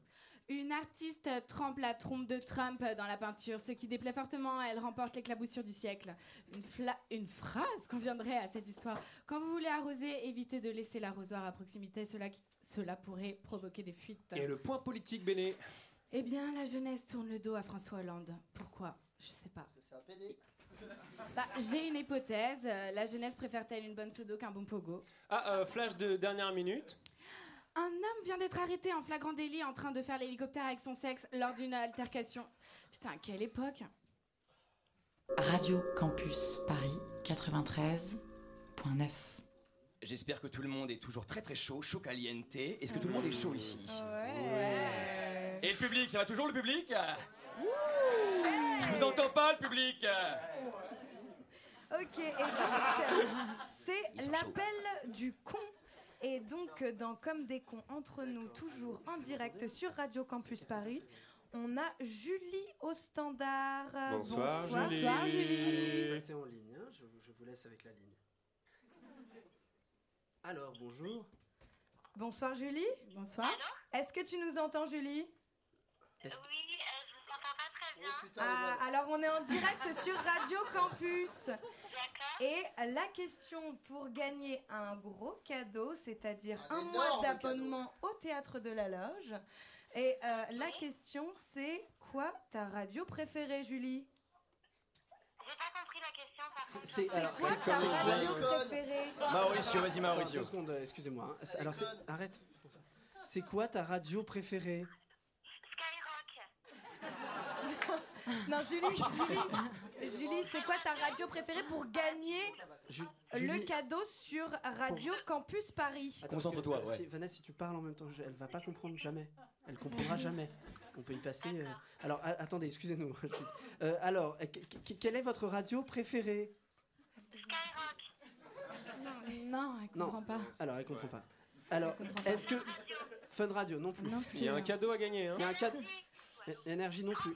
Une artiste trempe la trompe de Trump dans la peinture, ce qui déplaît fortement. Elle remporte l'éclaboussure du siècle. Une, fla- une phrase conviendrait à cette histoire. Quand vous voulez arroser, évitez de laisser l'arrosoir à proximité. Cela, cela pourrait provoquer des fuites. Et le point politique, Béné. Eh bien, la jeunesse tourne le dos à François Hollande. Pourquoi? Je sais pas. Bah, J'ai une hypothèse. Euh, La jeunesse préfère-t-elle une bonne pseudo qu'un bon pogo? Ah, euh, flash de dernière minute. Un homme vient d'être arrêté en flagrant délit en train de faire l'hélicoptère avec son sexe lors d'une altercation. Putain, quelle époque Radio Campus Paris 93.9. J'espère que tout le monde est toujours très très chaud, chaud caliente. Est-ce que tout le monde est chaud ici? Ouais. Et le public, ça va toujours le public? Je vous entends pas, le public Ok, et donc, c'est l'appel du con. Et donc, dans Comme des cons entre nous, toujours en direct sur Radio Campus Paris, on a Julie au standard. Bonsoir, Bonsoir, Julie. Bonsoir, Julie. Passez en ligne, hein, je, je vous laisse avec la ligne. Alors, bonjour. Bonsoir, Julie. Bonsoir. Est-ce que tu nous entends, Julie? Est-ce- Ah, alors on est en direct sur Radio Campus. Et la question pour gagner un gros cadeau, c'est-à-dire un, mois d'abonnement au théâtre de la loge. Et euh, la question c'est quoi ta radio préférée, Julie? C'est- C'est alors, quoi c'est ta comme- radio préférée? Mauricio, vas-y, Attends, Mauricio. deux secondes, euh, excusez-moi. hein. C'est- Alors, c'est- arrête. C'est quoi ta radio préférée? Non, Julie, Julie, Julie, c'est quoi ta radio préférée pour gagner Ju- le Julie- cadeau sur Radio Campus Paris? Attends, Concentre-toi, parce que, ouais. si- Vanessa, si tu parles en même temps, je- elle va pas comprendre jamais. Elle comprendra jamais. On peut y passer. euh, Alors, a- attendez, excusez-nous. Euh, alors, euh, que- que- quelle est votre radio préférée? Non, elle comprend pas. Alors, elle comprend pas. Alors, est-ce que Fun Radio non plus. Il y a un cadeau à gagner. Hein. Il y a un cadeau. Énergie non plus.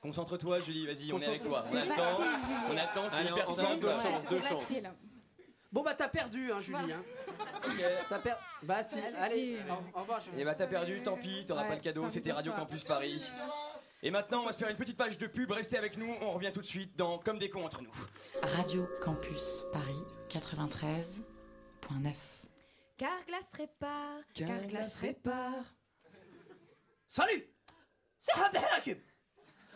Concentre-toi, Julie, vas-y, on est avec toi. On attend, facile, on attend, c'est personne. encore deux chances, deux chances. Bon bah t'as perdu, hein, Julie. Hein. T'as per- Bah si. Allez, au, revoir. Julie. Et bah t'as perdu, tant pis, t'auras Ouais, pas le cadeau, c'était Radio. Campus Paris. Et maintenant, on va se faire une petite page de pub, restez avec nous, on revient tout de suite dans Comme des cons entre nous. Radio Campus Paris 93.9. Carglass répare, Carglass répare. Salut C'est Abdel Hakim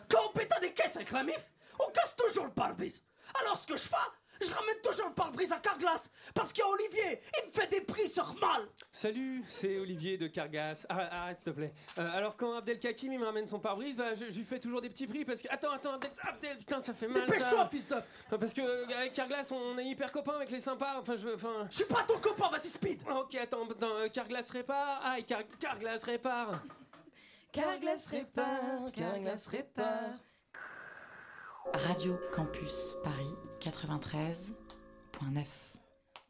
Quand on péta des caisses avec la MIF, on casse toujours le pare-brise. Alors ce que je fais, je ramène toujours le pare-brise à Carglass. Parce qu'il y a Olivier, il me fait des prix sur mal. Salut, c'est Olivier de Cargas. Arrête, arrête, s'il te plaît. Euh, alors, quand Abdelkakim il me ramène son pare-brise, bah, je, je lui fais toujours des petits prix parce que. Attends, attends, Abdel, Abdel, putain, ça fait mal. Dépêche-toi, fils de... Enfin, Parce que euh, avec Carglass, on est hyper copains avec les sympas. Enfin, je. Enfin. Je suis pas ton copain, vas-y speed Ok, attends, attends, euh, Carglass répare. Ah, et Car Carglass répare. Carglass répare, Carglass répare. Radio Campus Paris 93.9.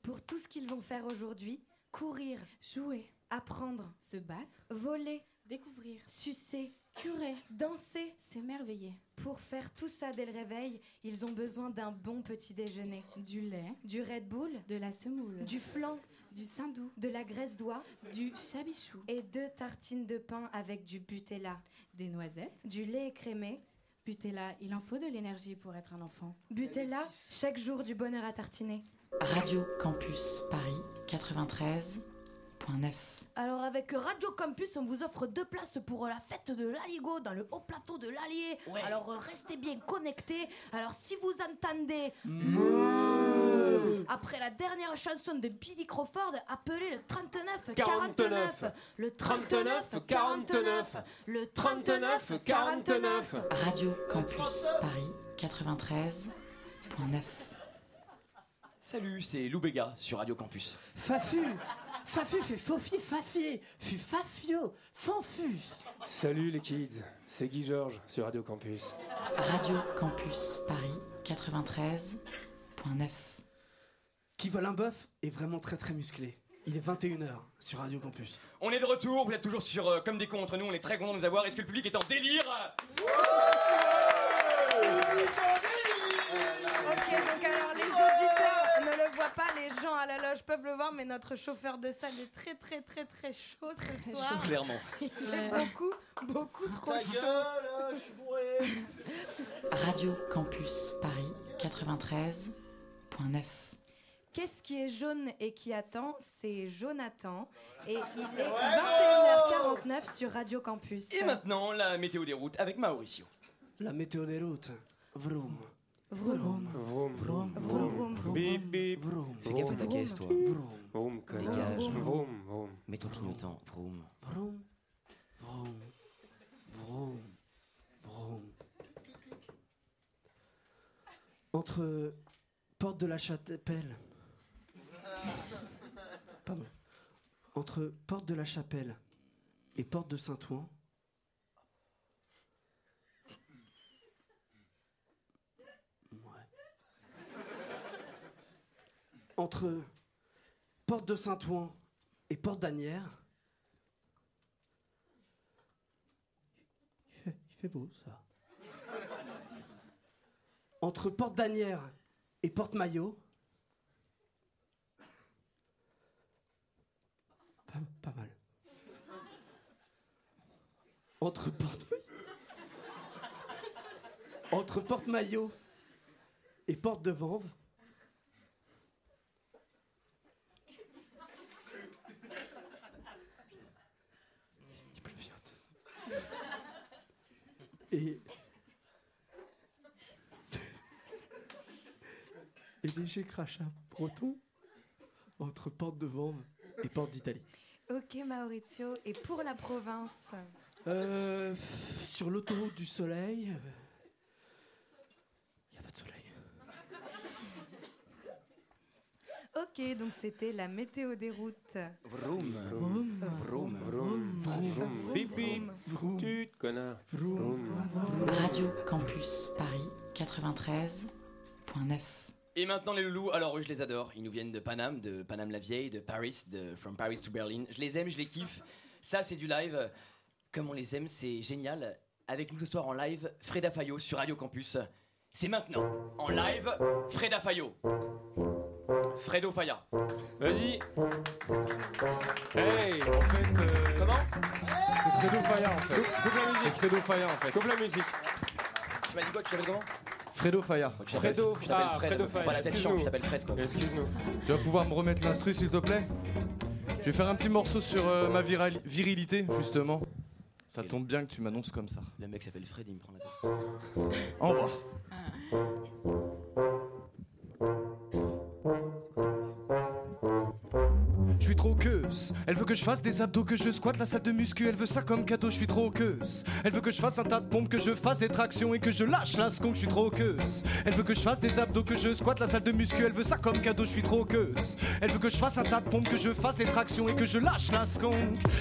Pour tout ce qu'ils vont faire aujourd'hui, courir, Jouer, apprendre, se battre, voler, découvrir, sucer, curer, danser. s'émerveiller. Pour faire tout ça dès le réveil, ils ont besoin d'un bon petit déjeuner. Du lait, Du Red Bull, de la semoule, du flan, du saindoux, de la graisse d'oie du chabichou, et deux tartines de pain avec du Butella. des noisettes. Du lait écrémé. Butella, il en faut de l'énergie pour être un enfant. Butella, chaque jour du bonheur à tartiner. Radio Campus Paris 93.9. Alors avec Radio Campus, on vous offre deux places pour la fête de l'Aligo dans le haut plateau de l'Allier. Alors restez bien connectés. Alors si vous entendez Après la dernière chanson de Billy Crawford, appelée le 39 49. 49. Le 39 49. Le 39 49. Radio Campus Paris 93.9. Salut, c'est Lou Béga sur Radio Campus. Fafu Fafu fait fofi fafier Fu fafio Fanfu Salut les kids, c'est Guy Georges sur Radio Campus. Radio Campus Paris 93.9. Qui vole un bœuf est vraiment très très musclé. Il est 21h sur Radio Campus. On est de retour, vous êtes toujours sur euh, Comme des cons entre nous, on est très content de nous avoir. Est-ce que le public est en délire? Ok, donc alors les auditeurs ne le voient pas, les gens à la loge peuvent le voir, mais notre chauffeur de salle est très très très très chaud ce soir. chaud, clairement. Il fait beaucoup, beaucoup trop Ta chaud. gueule, je suis bourré. Radio Campus Paris 93.9. Qu'est-ce qui est jaune et qui attend C'est Jonathan. Et il est 21h49 sur Radio Campus. Et maintenant, la météo des routes avec Mauricio. La météo des routes. Vroom. Vroom. Vroom, Vroom, vroom. Bip, bip. Fais gaffe à ta caisse, toi. Vroom, connard. Dégage. Vroom, vroom. Mets ton clignotant. Vroom. Vroom. Vroom. Vroom. Vroom. Entre Porte de la Chapelle. Pardon. Entre Porte de la Chapelle et Porte de Saint-Ouen. Entre Porte de Saint-Ouen et Porte d'Anières. Il fait, il fait beau ça. Entre Porte d'Anières et Porte Maillot. Pas, mal. Entre Porte Entre Porte Maillot et Porte de Vanves. Il pleuviote. Et. Et léger crachat breton entre Porte de Vanves et Porte d'Italie. Ok Maurizio. Et pour la province Euh, sur l'autoroute du soleil. Il n'y a pas de soleil. Ok, donc c'était la météo des routes. Vroom. Vroom. Vroom. Vroom, vroom. Bip, connard. Vroom. Radio Campus Paris 93.9. Et maintenant les loulous, alors eux je les adore, ils nous viennent de Paname, de Paname la vieille, de Paris, de From Paris to Berlin. Je les aime, je les kiffe. Ça c'est du live. Comme on les aime, c'est génial. Avec nous ce soir en live, Freda Fayot sur Radio Campus. C'est maintenant, en live, Freda Fayot. Fredo Faya. Vas-y. Hey, en fait. euh, Comment? C'est Fredo Faya en fait. Coupe la musique. C'est Fredo Faya en fait. Coupe la musique. Tu m'as dit quoi? Tu t'appelles comment? Fredo Faya. Fredo. tu t'appelles Ah, Fred. Fredo Faut Faya. Pas la tête champ, Excuse-nous. tu t'appelles Fred quoi. Excuse-nous. Tu vas pouvoir me remettre l'instru s'il te plaît? Je vais faire un petit morceau sur euh, ma virali- virilité justement. Ça tombe bien que tu m'annonces comme ça. Le mec s'appelle Fred, il me prend la tête. Au revoir. Je Elle veut que je fasse des abdos, que je squatte la salle de muscu. Elle veut ça comme cadeau, je suis trop queuse. Elle veut que je fasse un tas de pompes, que je fasse des tractions et que je lâche la sconque, je suis trop queuse. Elle veut que je fasse des abdos, que je squatte la salle de muscu. Elle veut ça comme cadeau, je suis trop queuse. Elle veut que je fasse un tas de pompes, que je fasse des tractions et que je lâche la sconque.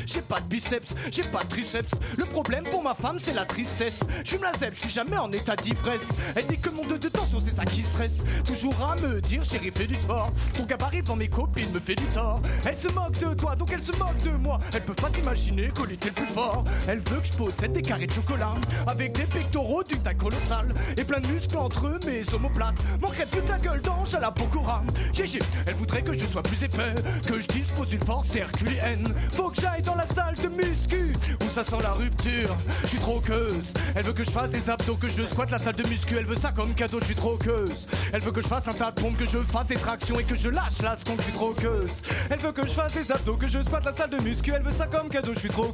J'ai pas de biceps, j'ai pas de triceps. Le problème pour ma femme, c'est la tristesse. Je la zèbre, je suis jamais en état d'ivresse. Elle dit que mon deux de tension, c'est ça qui stresse. Toujours à me dire, chérie, fais du sport. Ton gabarit devant mes copines me fait du tort. Se moque de toi, donc elle se moque de moi. Elle peut pas s'imaginer que l'était le plus fort. Elle veut que je possède des carrés de chocolat. Avec des pectoraux d'une taille colossale. Et plein de muscles entre eux, mes omoplates. Manquerait plus de la gueule d'ange à la Pokora. Gégé, elle voudrait que je sois plus épais. Que je dispose d'une force herculéenne. Faut que j'aille dans la salle de muscu. Où ça sent la rupture. Je suis trop queuse. Elle veut que je fasse des abdos, que je squatte la salle de muscu. Elle veut ça comme cadeau, je suis trop queuse. Elle veut que je fasse un tas de pompes, que je fasse des tractions et que je lâche la seconde, je suis trop queuse. Elle veut que je fasse des abdos, que je squatte la salle de muscu. Elle veut ça comme cadeau, je suis trop.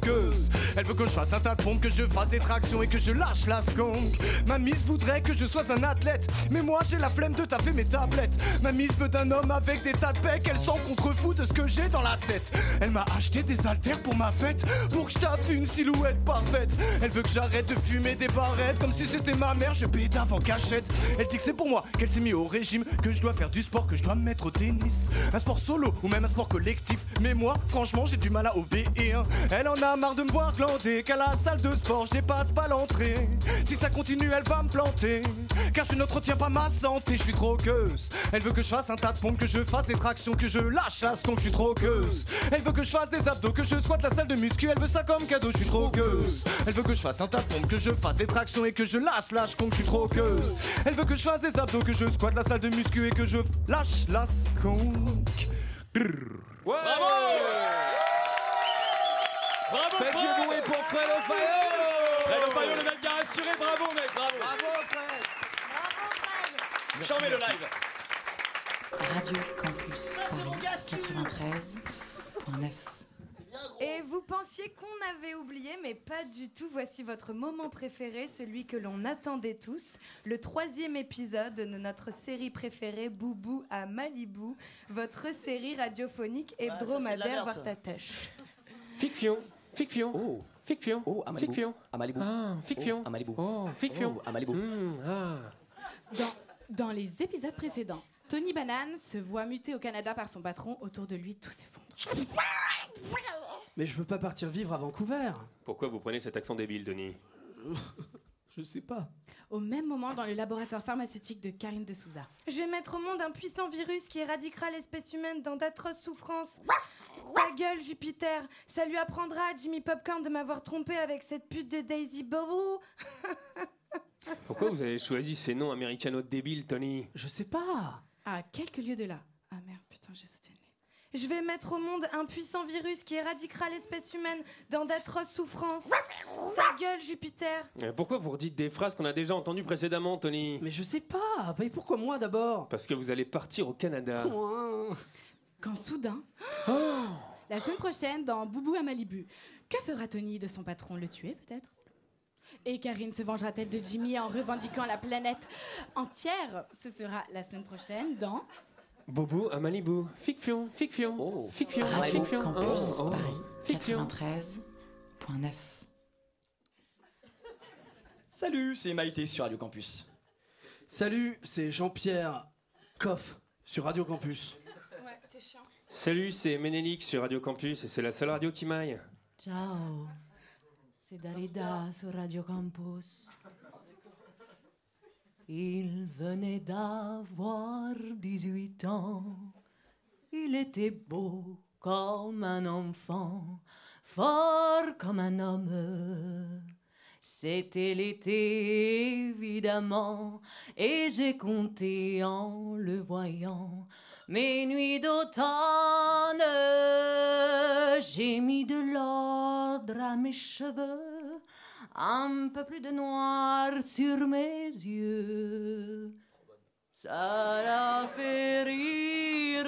Elle veut que je fasse un tas de pompes, que je fasse des tractions et que je lâche la sconque. Ma miss voudrait que je sois un athlète, mais moi j'ai la flemme de taper mes tablettes. Ma miss veut d'un homme avec des tas de pecs, elle s'en contrefou de ce que j'ai dans la tête. Elle m'a acheté des haltères pour ma fête, pour que je tape une silhouette parfaite. Elle veut que j'arrête de fumer des barrettes, comme si c'était ma mère, je pédave en cachette. Elle dit que c'est pour moi qu'elle s'est mis au régime, que je dois faire du sport, que je dois me mettre au tennis. Un sport solo ou même un sport collectif. Mais moi, franchement, j'ai du mal à obéir. Elle en a marre de me voir glander, qu'à la salle de sport, je dépasse pas l'entrée. Si ça continue, elle va me planter. Car je n'entretiens pas ma santé, je suis trop queuse. Elle veut que je fasse un tas de pompes, que je fasse des tractions, que je lâche la sconque, je suis trop queuse. Elle veut que je fasse des abdos, que je squatte la salle de muscu. Elle veut ça comme cadeau, je suis trop queuse. Elle veut que je fasse un tas de que je fasse des tractions et que je lâche la sconque, je suis trop queuse. Elle veut que je fasse des abdos, que je squatte la salle de muscu et que je lâche la Bravo Bravo Faites Fred du bruit pour Fred Ofayo Fred Ofayo, le mec qui a assuré, bravo mec, bravo. Bravo Fred. Chambé le live. Radio Campus Paris 93.9. Et vous pensiez qu'on avait oublié, mais pas du tout. Voici votre moment préféré, celui que l'on attendait tous. Le troisième épisode de notre série préférée, Boubou à Malibu. Votre série radiophonique Ah, hebdomadaire, merde, voir ta tâche. Fiction, fiction. Oh. Fiction. Oh, à Malibu. Fiction. À Malibu. Ah, fiction. Oh, à Malibu. Oh, fiction. Oh, à Malibu. Hmm, ah. Dans, dans les épisodes précédents, Tony Banane se voit muté au Canada par son patron. Autour de lui, tout s'effondre. Mais je veux pas partir vivre à Vancouver. Pourquoi vous prenez cet accent débile, Tony Je sais pas. Au même moment, dans le laboratoire pharmaceutique de Karine de Souza. Je vais mettre au monde un puissant virus qui éradiquera l'espèce humaine dans d'atroces souffrances. Ta gueule, Jupiter Ça lui apprendra à Jimmy Popcorn de m'avoir trompé avec cette pute de Daisy Bobo Pourquoi vous avez choisi ces noms américano débiles, Tony? Je sais pas. À quelques lieues de là. Ah merde, putain, j'ai sauté. Je vais mettre au monde un puissant virus qui éradiquera l'espèce humaine dans d'atroces souffrances. Ta gueule, Jupiter Pourquoi vous redites des phrases qu'on a déjà entendues précédemment, Tony? Mais je sais pas. Mais pourquoi moi d'abord? Parce que vous allez partir au Canada. Quand soudain, la semaine prochaine, dans Boubou à Malibu, que fera Tony de son patron? Le tuer, peut-être? Et Karine se vengera-t-elle de Jimmy en revendiquant la planète entière? Ce sera la semaine prochaine dans. Bobo à Malibu. Fiction, fiction. Fiction, Radio fiction. Campus Oh, oh. Paris Fiction. 93.9. Salut, c'est Maïté sur Radio Campus. Salut, c'est Jean-Pierre Coff sur Radio Campus. Ouais, t'es chiant. Salut, c'est Ménélique sur Radio Campus et c'est la seule radio qui maille. Ciao, c'est Darida sur Radio Campus. Il venait d'avoir 18 ans. Il était beau comme un enfant, fort comme un homme. C'était l'été, évidemment, et j'ai compté en le voyant mes nuits d'automne. J'ai mis de l'ordre à mes cheveux, un peu plus de noir sur mes yeux. Ça l'a fait rire.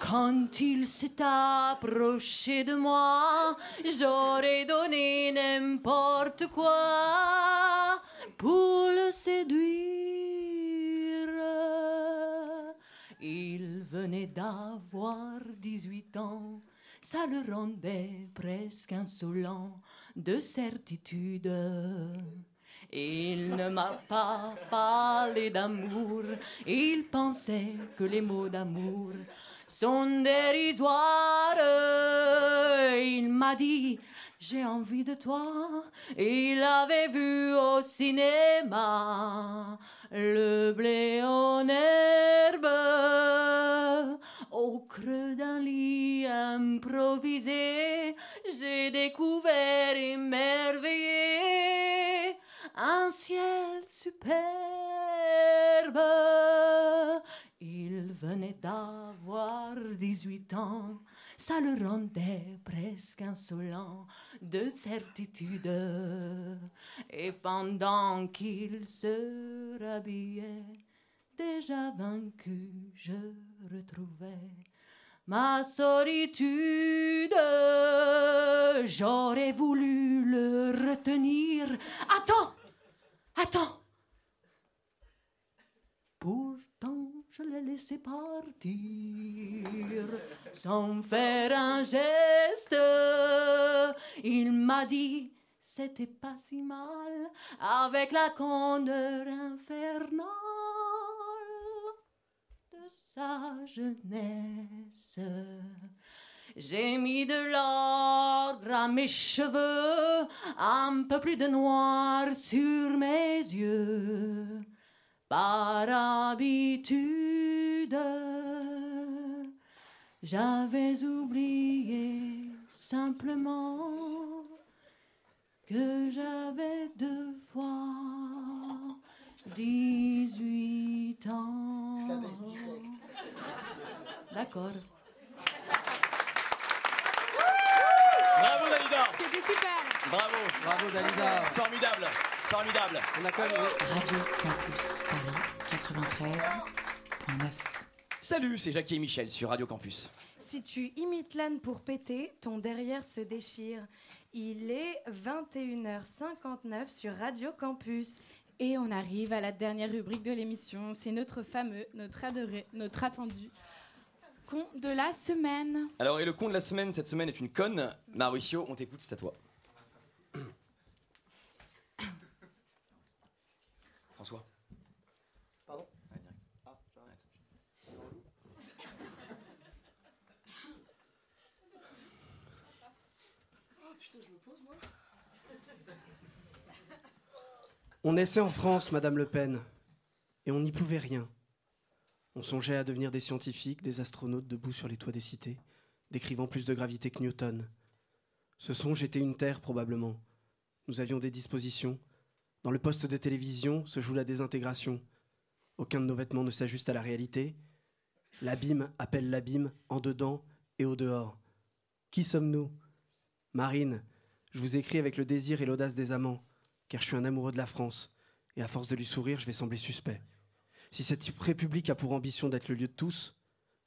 Quand il s'est approché de moi, j'aurais donné n'importe quoi pour le séduire. Il venait d'avoir 18 ans, ça le rendait presque insolent de certitude. Il ne m'a pas parlé d'amour, il pensait que les mots d'amour sont dérisoires. Il m'a dit, j'ai envie de toi. Il avait vu au cinéma le blé en herbe. Au creux d'un lit improvisé, j'ai découvert émerveillé un ciel superbe. Il venait d'avoir 18 ans, ça le rendait presque insolent de certitude. Et pendant qu'il se rhabillait, déjà vaincu, je retrouvais ma solitude. J'aurais voulu le retenir. Attends, attends. Pourtant, je l'ai laissé partir sans faire un geste. Il m'a dit, c'était pas si mal avec la candeur infernale de sa jeunesse. J'ai mis de l'ordre à mes cheveux, un peu plus de noir sur mes yeux. Par habitude, j'avais oublié simplement que j'avais deux fois 18 ans. Je la baisse direct. D'accord. Bravo Dalida C'était super. Bravo Bravo Dalida Formidable Formidable On a quand même... Radio Campus Paris 93.9. Salut, c'est Jackie et Michel sur Radio Campus. Si tu imites l'âne pour péter, ton derrière se déchire. Il est 21h59 sur Radio Campus. Et on arrive à la dernière rubrique de l'émission. C'est notre fameux, notre adoré, notre attendu con de la semaine. Alors, et le con de la semaine, cette semaine est une conne. Mauricio, on t'écoute, c'est à toi. François. Pardon Ouais, direct. Ah, j'arrête. Ah putain, je me pose moi On naissait en France, Madame Le Pen, et on n'y pouvait rien. On songeait à devenir des scientifiques, des astronautes debout sur les toits des cités, décrivant plus de gravité que Newton. Ce songe était une terre, probablement. Nous avions des dispositions. Dans le poste de télévision se joue la désintégration. Aucun de nos vêtements ne s'ajuste à la réalité. L'abîme appelle l'abîme en dedans et au dehors. Qui sommes-nous? Marine, je vous écris avec le désir et l'audace des amants, car je suis un amoureux de la France, et à force de lui sourire, je vais sembler suspect. Si cette république a pour ambition d'être le lieu de tous,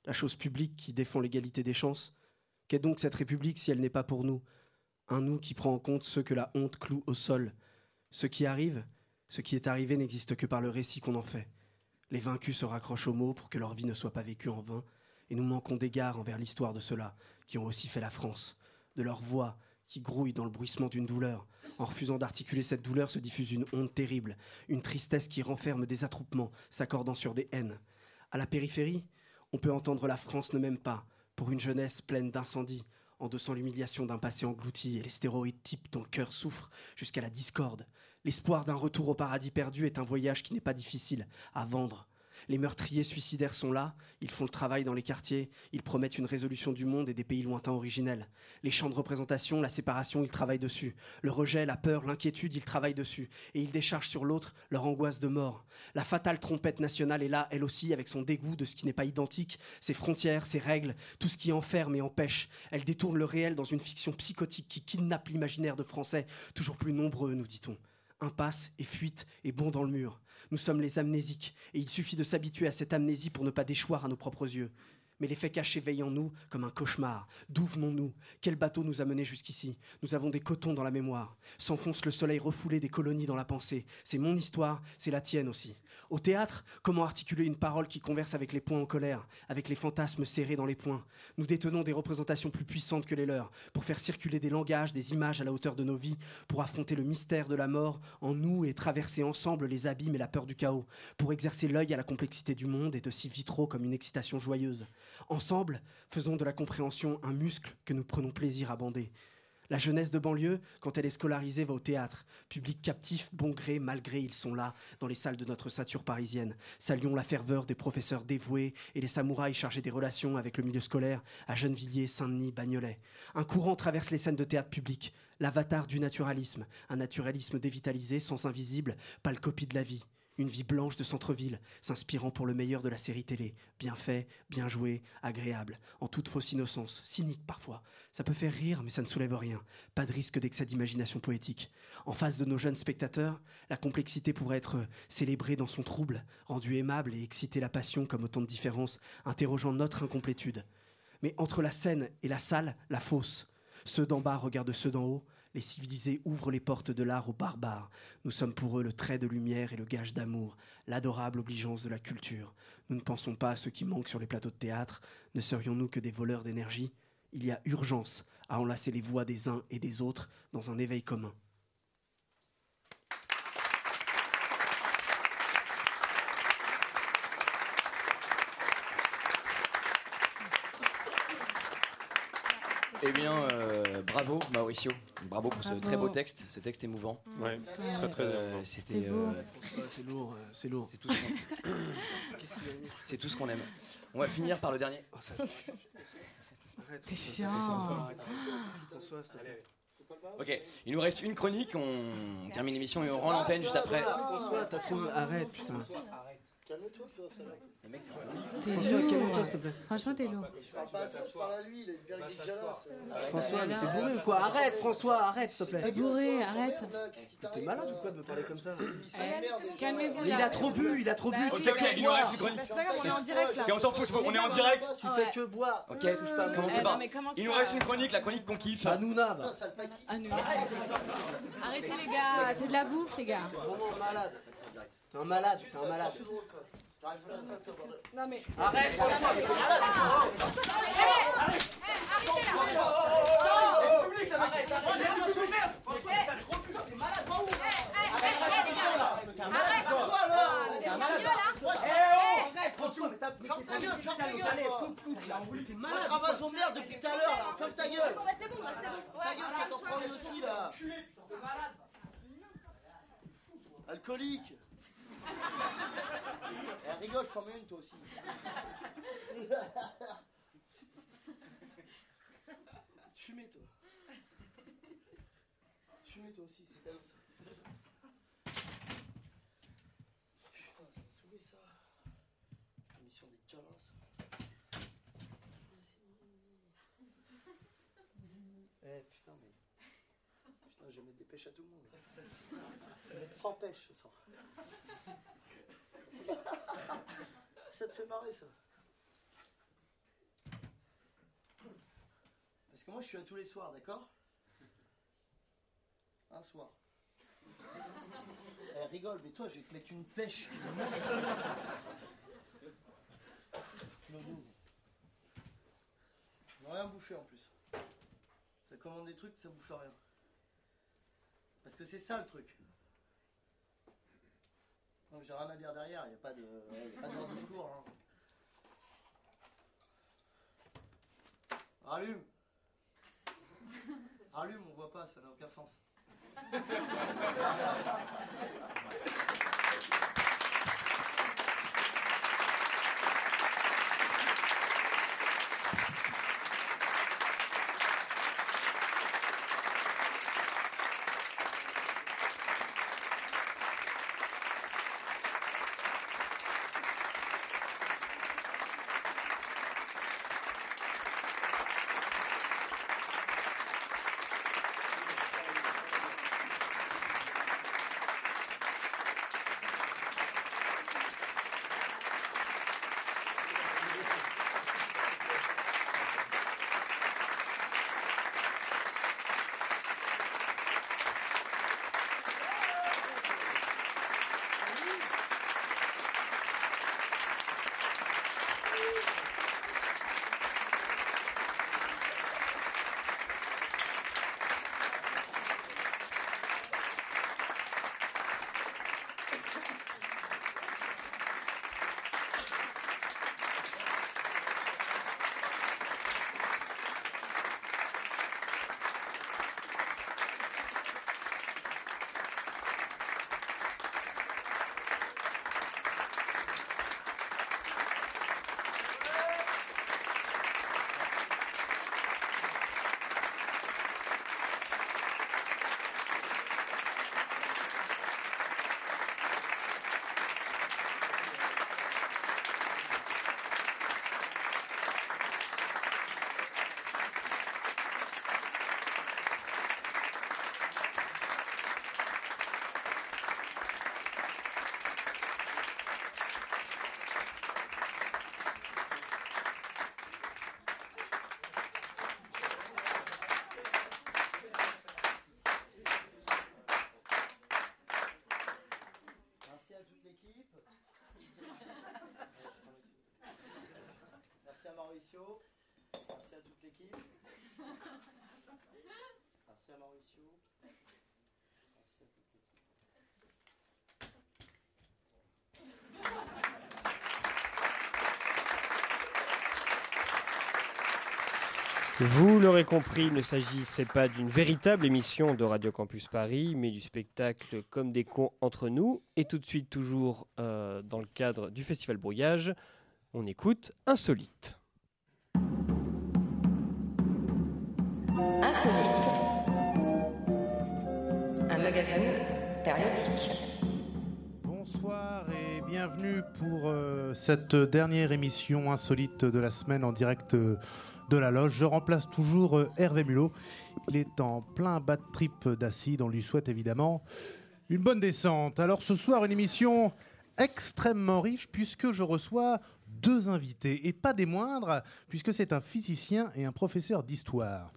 la chose publique qui défend l'égalité des chances, qu'est donc cette république si elle n'est pas pour nous? Un nous qui prend en compte ceux que la honte cloue au sol. Ce qui arrive, ce qui est arrivé n'existe que par le récit qu'on en fait. Les vaincus se raccrochent aux mots pour que leur vie ne soit pas vécue en vain, et nous manquons d'égard envers l'histoire de ceux-là qui ont aussi fait la France, de leur voix qui grouille dans le bruissement d'une douleur. En refusant d'articuler cette douleur se diffuse une honte terrible, une tristesse qui renferme des attroupements, s'accordant sur des haines. À la périphérie, on peut entendre la France ne m'aime pas, pour une jeunesse pleine d'incendies, endossant l'humiliation d'un passé englouti et les stéroïdes types dont le cœur souffre jusqu'à la discorde. L'espoir d'un retour au paradis perdu est un voyage qui n'est pas difficile à vendre. Les meurtriers suicidaires sont là, ils font le travail dans les quartiers, ils promettent une résolution du monde et des pays lointains originels. Les champs de représentation, la séparation, ils travaillent dessus. Le rejet, la peur, l'inquiétude, ils travaillent dessus. Et ils déchargent sur l'autre leur angoisse de mort. La fatale trompette nationale est là, elle aussi, avec son dégoût de ce qui n'est pas identique, ses frontières, ses règles, tout ce qui enferme et empêche. Elle détourne le réel dans une fiction psychotique qui kidnappe l'imaginaire de Français, toujours plus nombreux, nous dit-on. Impasse et fuite et bond dans le mur. Nous sommes les amnésiques, et il suffit de s'habituer à cette amnésie pour ne pas déchoir à nos propres yeux. Mais les faits cachés veillent en nous comme un cauchemar. D'où venons-nous? Quel bateau nous a menés jusqu'ici? Nous avons des cotons dans la mémoire. S'enfonce le soleil refoulé des colonies dans la pensée. C'est mon histoire, c'est la tienne aussi. Au théâtre, comment articuler une parole qui converse avec les poings en colère, avec les fantasmes serrés dans les poings? Nous détenons des représentations plus puissantes que les leurs, pour faire circuler des langages, des images à la hauteur de nos vies, pour affronter le mystère de la mort en nous et traverser ensemble les abîmes et la peur du chaos, pour exercer l'œil à la complexité du monde et de si vitraux comme une excitation joyeuse. Ensemble, faisons de la compréhension un muscle que nous prenons plaisir à bander. La jeunesse de banlieue, quand elle est scolarisée, va au théâtre. Public captif, bon gré, mal gré, ils sont là, dans les salles de notre sature parisienne. Saluons la ferveur des professeurs dévoués et les samouraïs chargés des relations avec le milieu scolaire à Gennevilliers, Saint-Denis, Bagnolet. Un courant traverse les scènes de théâtre public. L'avatar du naturalisme. Un naturalisme dévitalisé, sens invisible, pâle copie de la vie. Une vie blanche de centre-ville, s'inspirant pour le meilleur de la série télé. Bien fait, bien joué, agréable, en toute fausse innocence, cynique parfois. Ça peut faire rire, mais ça ne soulève rien. Pas de risque d'excès d'imagination poétique. En face de nos jeunes spectateurs, la complexité pourrait être célébrée dans son trouble, rendue aimable et exciter la passion comme autant de différences, interrogeant notre incomplétude. Mais entre la scène et la salle, la fosse. Ceux d'en bas regardent ceux d'en haut. Les civilisés ouvrent les portes de l'art aux barbares. Nous sommes pour eux le trait de lumière et le gage d'amour, l'adorable obligeance de la culture. Nous ne pensons pas à ceux qui manquent sur les plateaux de théâtre. Ne serions-nous que des voleurs d'énergie? Il y a urgence à enlacer les voix des uns et des autres dans un éveil commun. Eh bien, euh, bravo Mauricio, bravo pour ce très beau texte, ce texte émouvant. Ouais, très, très Euh, émouvant. C'était euh, c'est lourd, euh, c'est lourd. C'est tout ce qu'on- C'est tout ce qu'on aime. On va finir par le dernier. T'es chiant. Ok, il nous reste une chronique, on termine l'émission et on rend l'antenne juste après. François, t'as trop. Arrête, putain. Calme-toi, toi, ça François, lourd. calme-toi, s'il te plaît. Franchement, t'es lourd. Je parle pas à toi, je parle à lui, il a une bière qui Jalas. François, mais t'es bourré ou quoi Arrête, François, arrête, s'il te plaît. T'es bourré, arrête. T'es malade ou quoi de me parler comme ça Calmez-vous Il a trop bu, il a trop bu. Bah, fais ok, que il nous reste une chronique. C'est pas grave, on est en direct là. Ok, on s'en fout, on est en direct. Tu fais que boire. Ok, touche pas. commencez Eh, pas. non, mais commence Il nous pas. reste une chronique, la chronique qu'on kiffe. Hanouna, va. Ah. Arrêtez les gars, c'est de la bouffe les gars. Vraiment malade. T'es un malade, t'es un malade. J'arrive à la salle, toi, bordel. Non mais. Arrête, François, mais t'es malade. Arrête, arrête, j'ai rien sous merde François, mais t'as trop bu, t'es malade, va où Arrête, toi alors Vous êtes sérieux là Moi, je- Eh, Eh, arrête, François, mais t'as Ferme ta gueule, ferme ta gueule, toi. Coupe, coupe, là, T'es malade Moi, je ramasse vos merdes depuis tout à l'heure, là. Ferme ta gueule. Bon bah c'est bon, bah c'est bon. Ta gueule, t'en prends aussi, là. Alcoolique Elle rigole, je t'en mets une, toi aussi. Fumez, toi. Fumez, toi aussi, c'est cadeau, ça. Putain, ça m'a saoulé, ça. La mission des Jalas. Eh, putain, mais... Putain, je mettre des pêches à tout le monde. Je vais mettre 100 pêches, ce soir. ça te fait marrer, ça. Parce que moi, je suis à tous les soirs, d'accord? Un soir. Elle rigole, mais toi, je vais te mettre une pêche. Je vais rien bouffer en plus. Ça commande des trucs, ça bouffe rien. Parce que c'est ça le truc. Donc j'ai rien à dire derrière, il n'y a pas de, pas de discours. hein. Rallume Rallume, on voit pas, ça n'a aucun sens. Merci à toute l'équipe. Merci à Mauricio. Vous l'aurez compris, il ne s'agissait pas d'une véritable émission de Radio Campus Paris, mais du spectacle Comme des cons entre nous. Et tout de suite, toujours euh, dans le cadre du Festival Brouillage, on écoute. Insolite. Cette dernière émission insolite de la semaine en direct de la loge. Je remplace toujours euh, Hervé Mulot. Il est en plein bad trip d'acide. On lui souhaite évidemment une bonne descente. Alors ce soir, une émission extrêmement riche puisque je reçois deux invités et pas des moindres puisque c'est un physicien et un professeur d'histoire.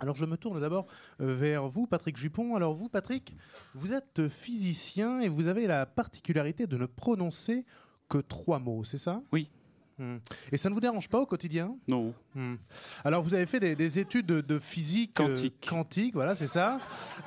Alors je me tourne d'abord euh, vers vous, Patrick Jupon. Alors vous, Patrick, vous êtes physicien et vous avez la particularité de ne prononcer que trois mots, c'est ça? Oui. Hmm. Et ça ne vous dérange pas au quotidien? Non. Hmm. Alors vous avez fait des, des études de, de physique euh, Quantique. quantique, voilà, c'est ça.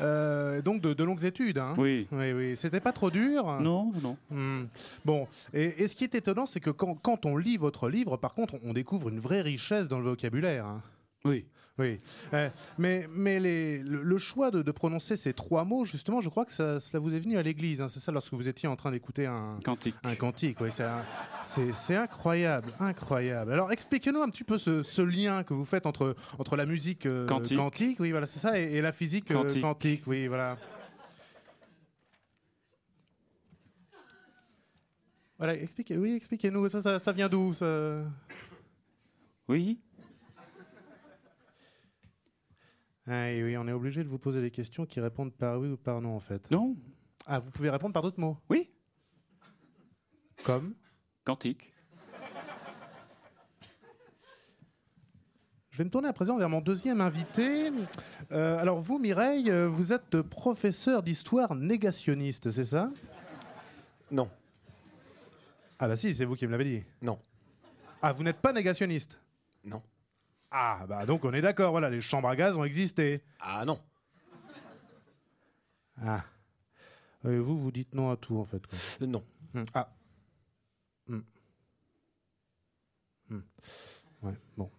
Euh, donc de, de longues études. hein Oui. Oui, oui. C'était pas trop dur? Non, non. Hmm. Bon, et, et ce qui est étonnant, c'est que quand, quand on lit votre livre, par contre, on découvre une vraie richesse dans le vocabulaire. hein. Oui. Oui. Euh, mais mais les- le, le choix de, de prononcer ces trois mots, justement, je crois que ça, cela vous est venu à l'église. hein. C'est ça lorsque vous étiez en train d'écouter un cantique. Un cantique, oui. c'est incroyable, incroyable. Alors expliquez-nous un petit peu ce, ce lien que vous faites entre, entre la musique euh, Quantique. oui, voilà, c'est ça, et, et la physique euh, Quantique. quantique, oui, voilà. Voilà, expliquez, oui, expliquez-nous, ça, ça, ça vient d'où ça... Oui. Ah, et oui, on est obligé de vous poser des questions qui répondent par oui ou par non, en fait. Non. Ah, vous pouvez répondre par d'autres mots Oui. Comme Quantique. Je vais me tourner à présent vers mon deuxième invité. Euh, alors vous, Mireille, euh, vous êtes professeur d'histoire négationniste, c'est ça? Non. Ah bah si, c'est vous qui me l'avez dit. Non. Ah, vous n'êtes pas négationniste? Non. Ah, bah donc on est d'accord, voilà, les chambres à gaz ont existé. Ah non. Ah. Euh, vous, vous dites non à tout, en fait. quoi. non. Hmm, Ah. Hmm. Hmm. Ouais, bon.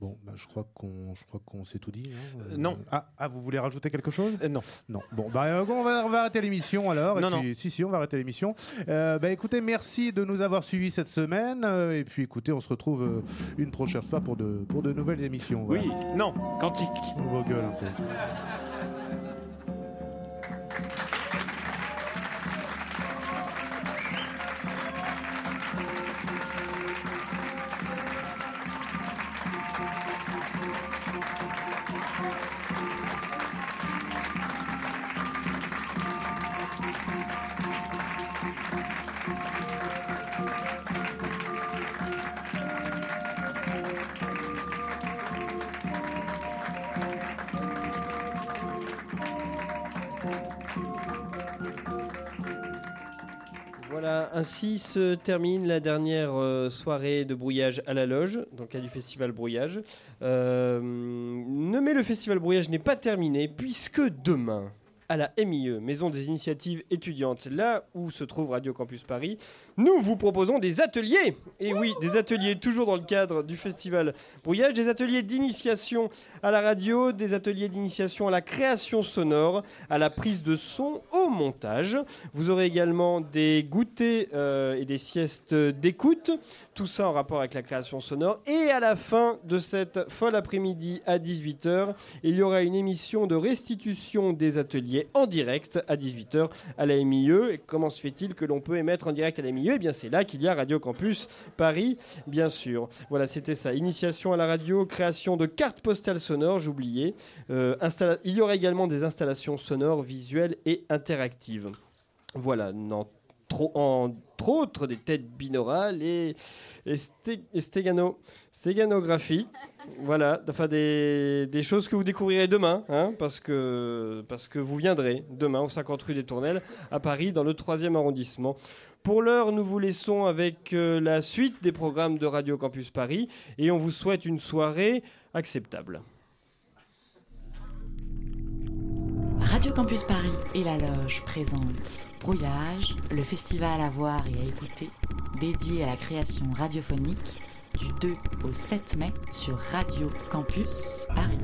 Bon, bah, je crois qu'on, je crois qu'on s'est tout dit. hein. Euh, non. Ah, ah, vous voulez rajouter quelque chose? Non. Non. Bon, bah, euh, on, va, on va arrêter l'émission alors. et Non, puis- Si, si, on va arrêter l'émission. Euh, bah, écoutez, merci de nous avoir suivis cette semaine. euh, et puis, écoutez, on se retrouve euh, une prochaine fois pour de, pour de nouvelles émissions. voilà. Oui. Non. Quantique. Vos gueules un peu. Ainsi se termine la dernière euh, soirée de brouillage à la loge, dans le cadre du festival brouillage. Euh, mais le festival brouillage n'est pas terminé, puisque demain, à la MIE, Maison des Initiatives Étudiantes, là où se trouve Radio Campus Paris, nous vous proposons des ateliers. Et oui, des ateliers toujours dans le cadre du festival brouillage, des ateliers d'initiation à la radio, des ateliers d'initiation à la création sonore, à la prise de son, au montage. Vous aurez également des goûters euh, et des siestes d'écoute, tout ça en rapport avec la création sonore. Et à la fin de cette folle après-midi à 18h, il y aura une émission de restitution des ateliers en direct à 18h à la MIE. Et comment se fait-il que l'on peut émettre en direct à la MIE Eh bien, c'est là qu'il y a Radio Campus Paris, bien sûr. Voilà, c'était ça. Initiation à la radio, création de cartes postales sonores, j'oubliais. Euh, il y aura également des installations sonores, visuelles et interactives. Voilà, entre autres des têtes binaurales et, et, sté- et stégano- stéganographie. Voilà, enfin des, choses que vous découvrirez demain, hein, parce, que, parce que vous viendrez demain au 50 rue des Tournelles à Paris, dans le 3e arrondissement. Pour l'heure, nous vous laissons avec euh, la suite des programmes de Radio Campus Paris et on vous souhaite une soirée acceptable. Radio Campus Paris et la Loge présentent Brouillage, le festival à voir et à écouter, dédié à la création radiophonique du 2 au 7 mai sur Radio Campus Paris.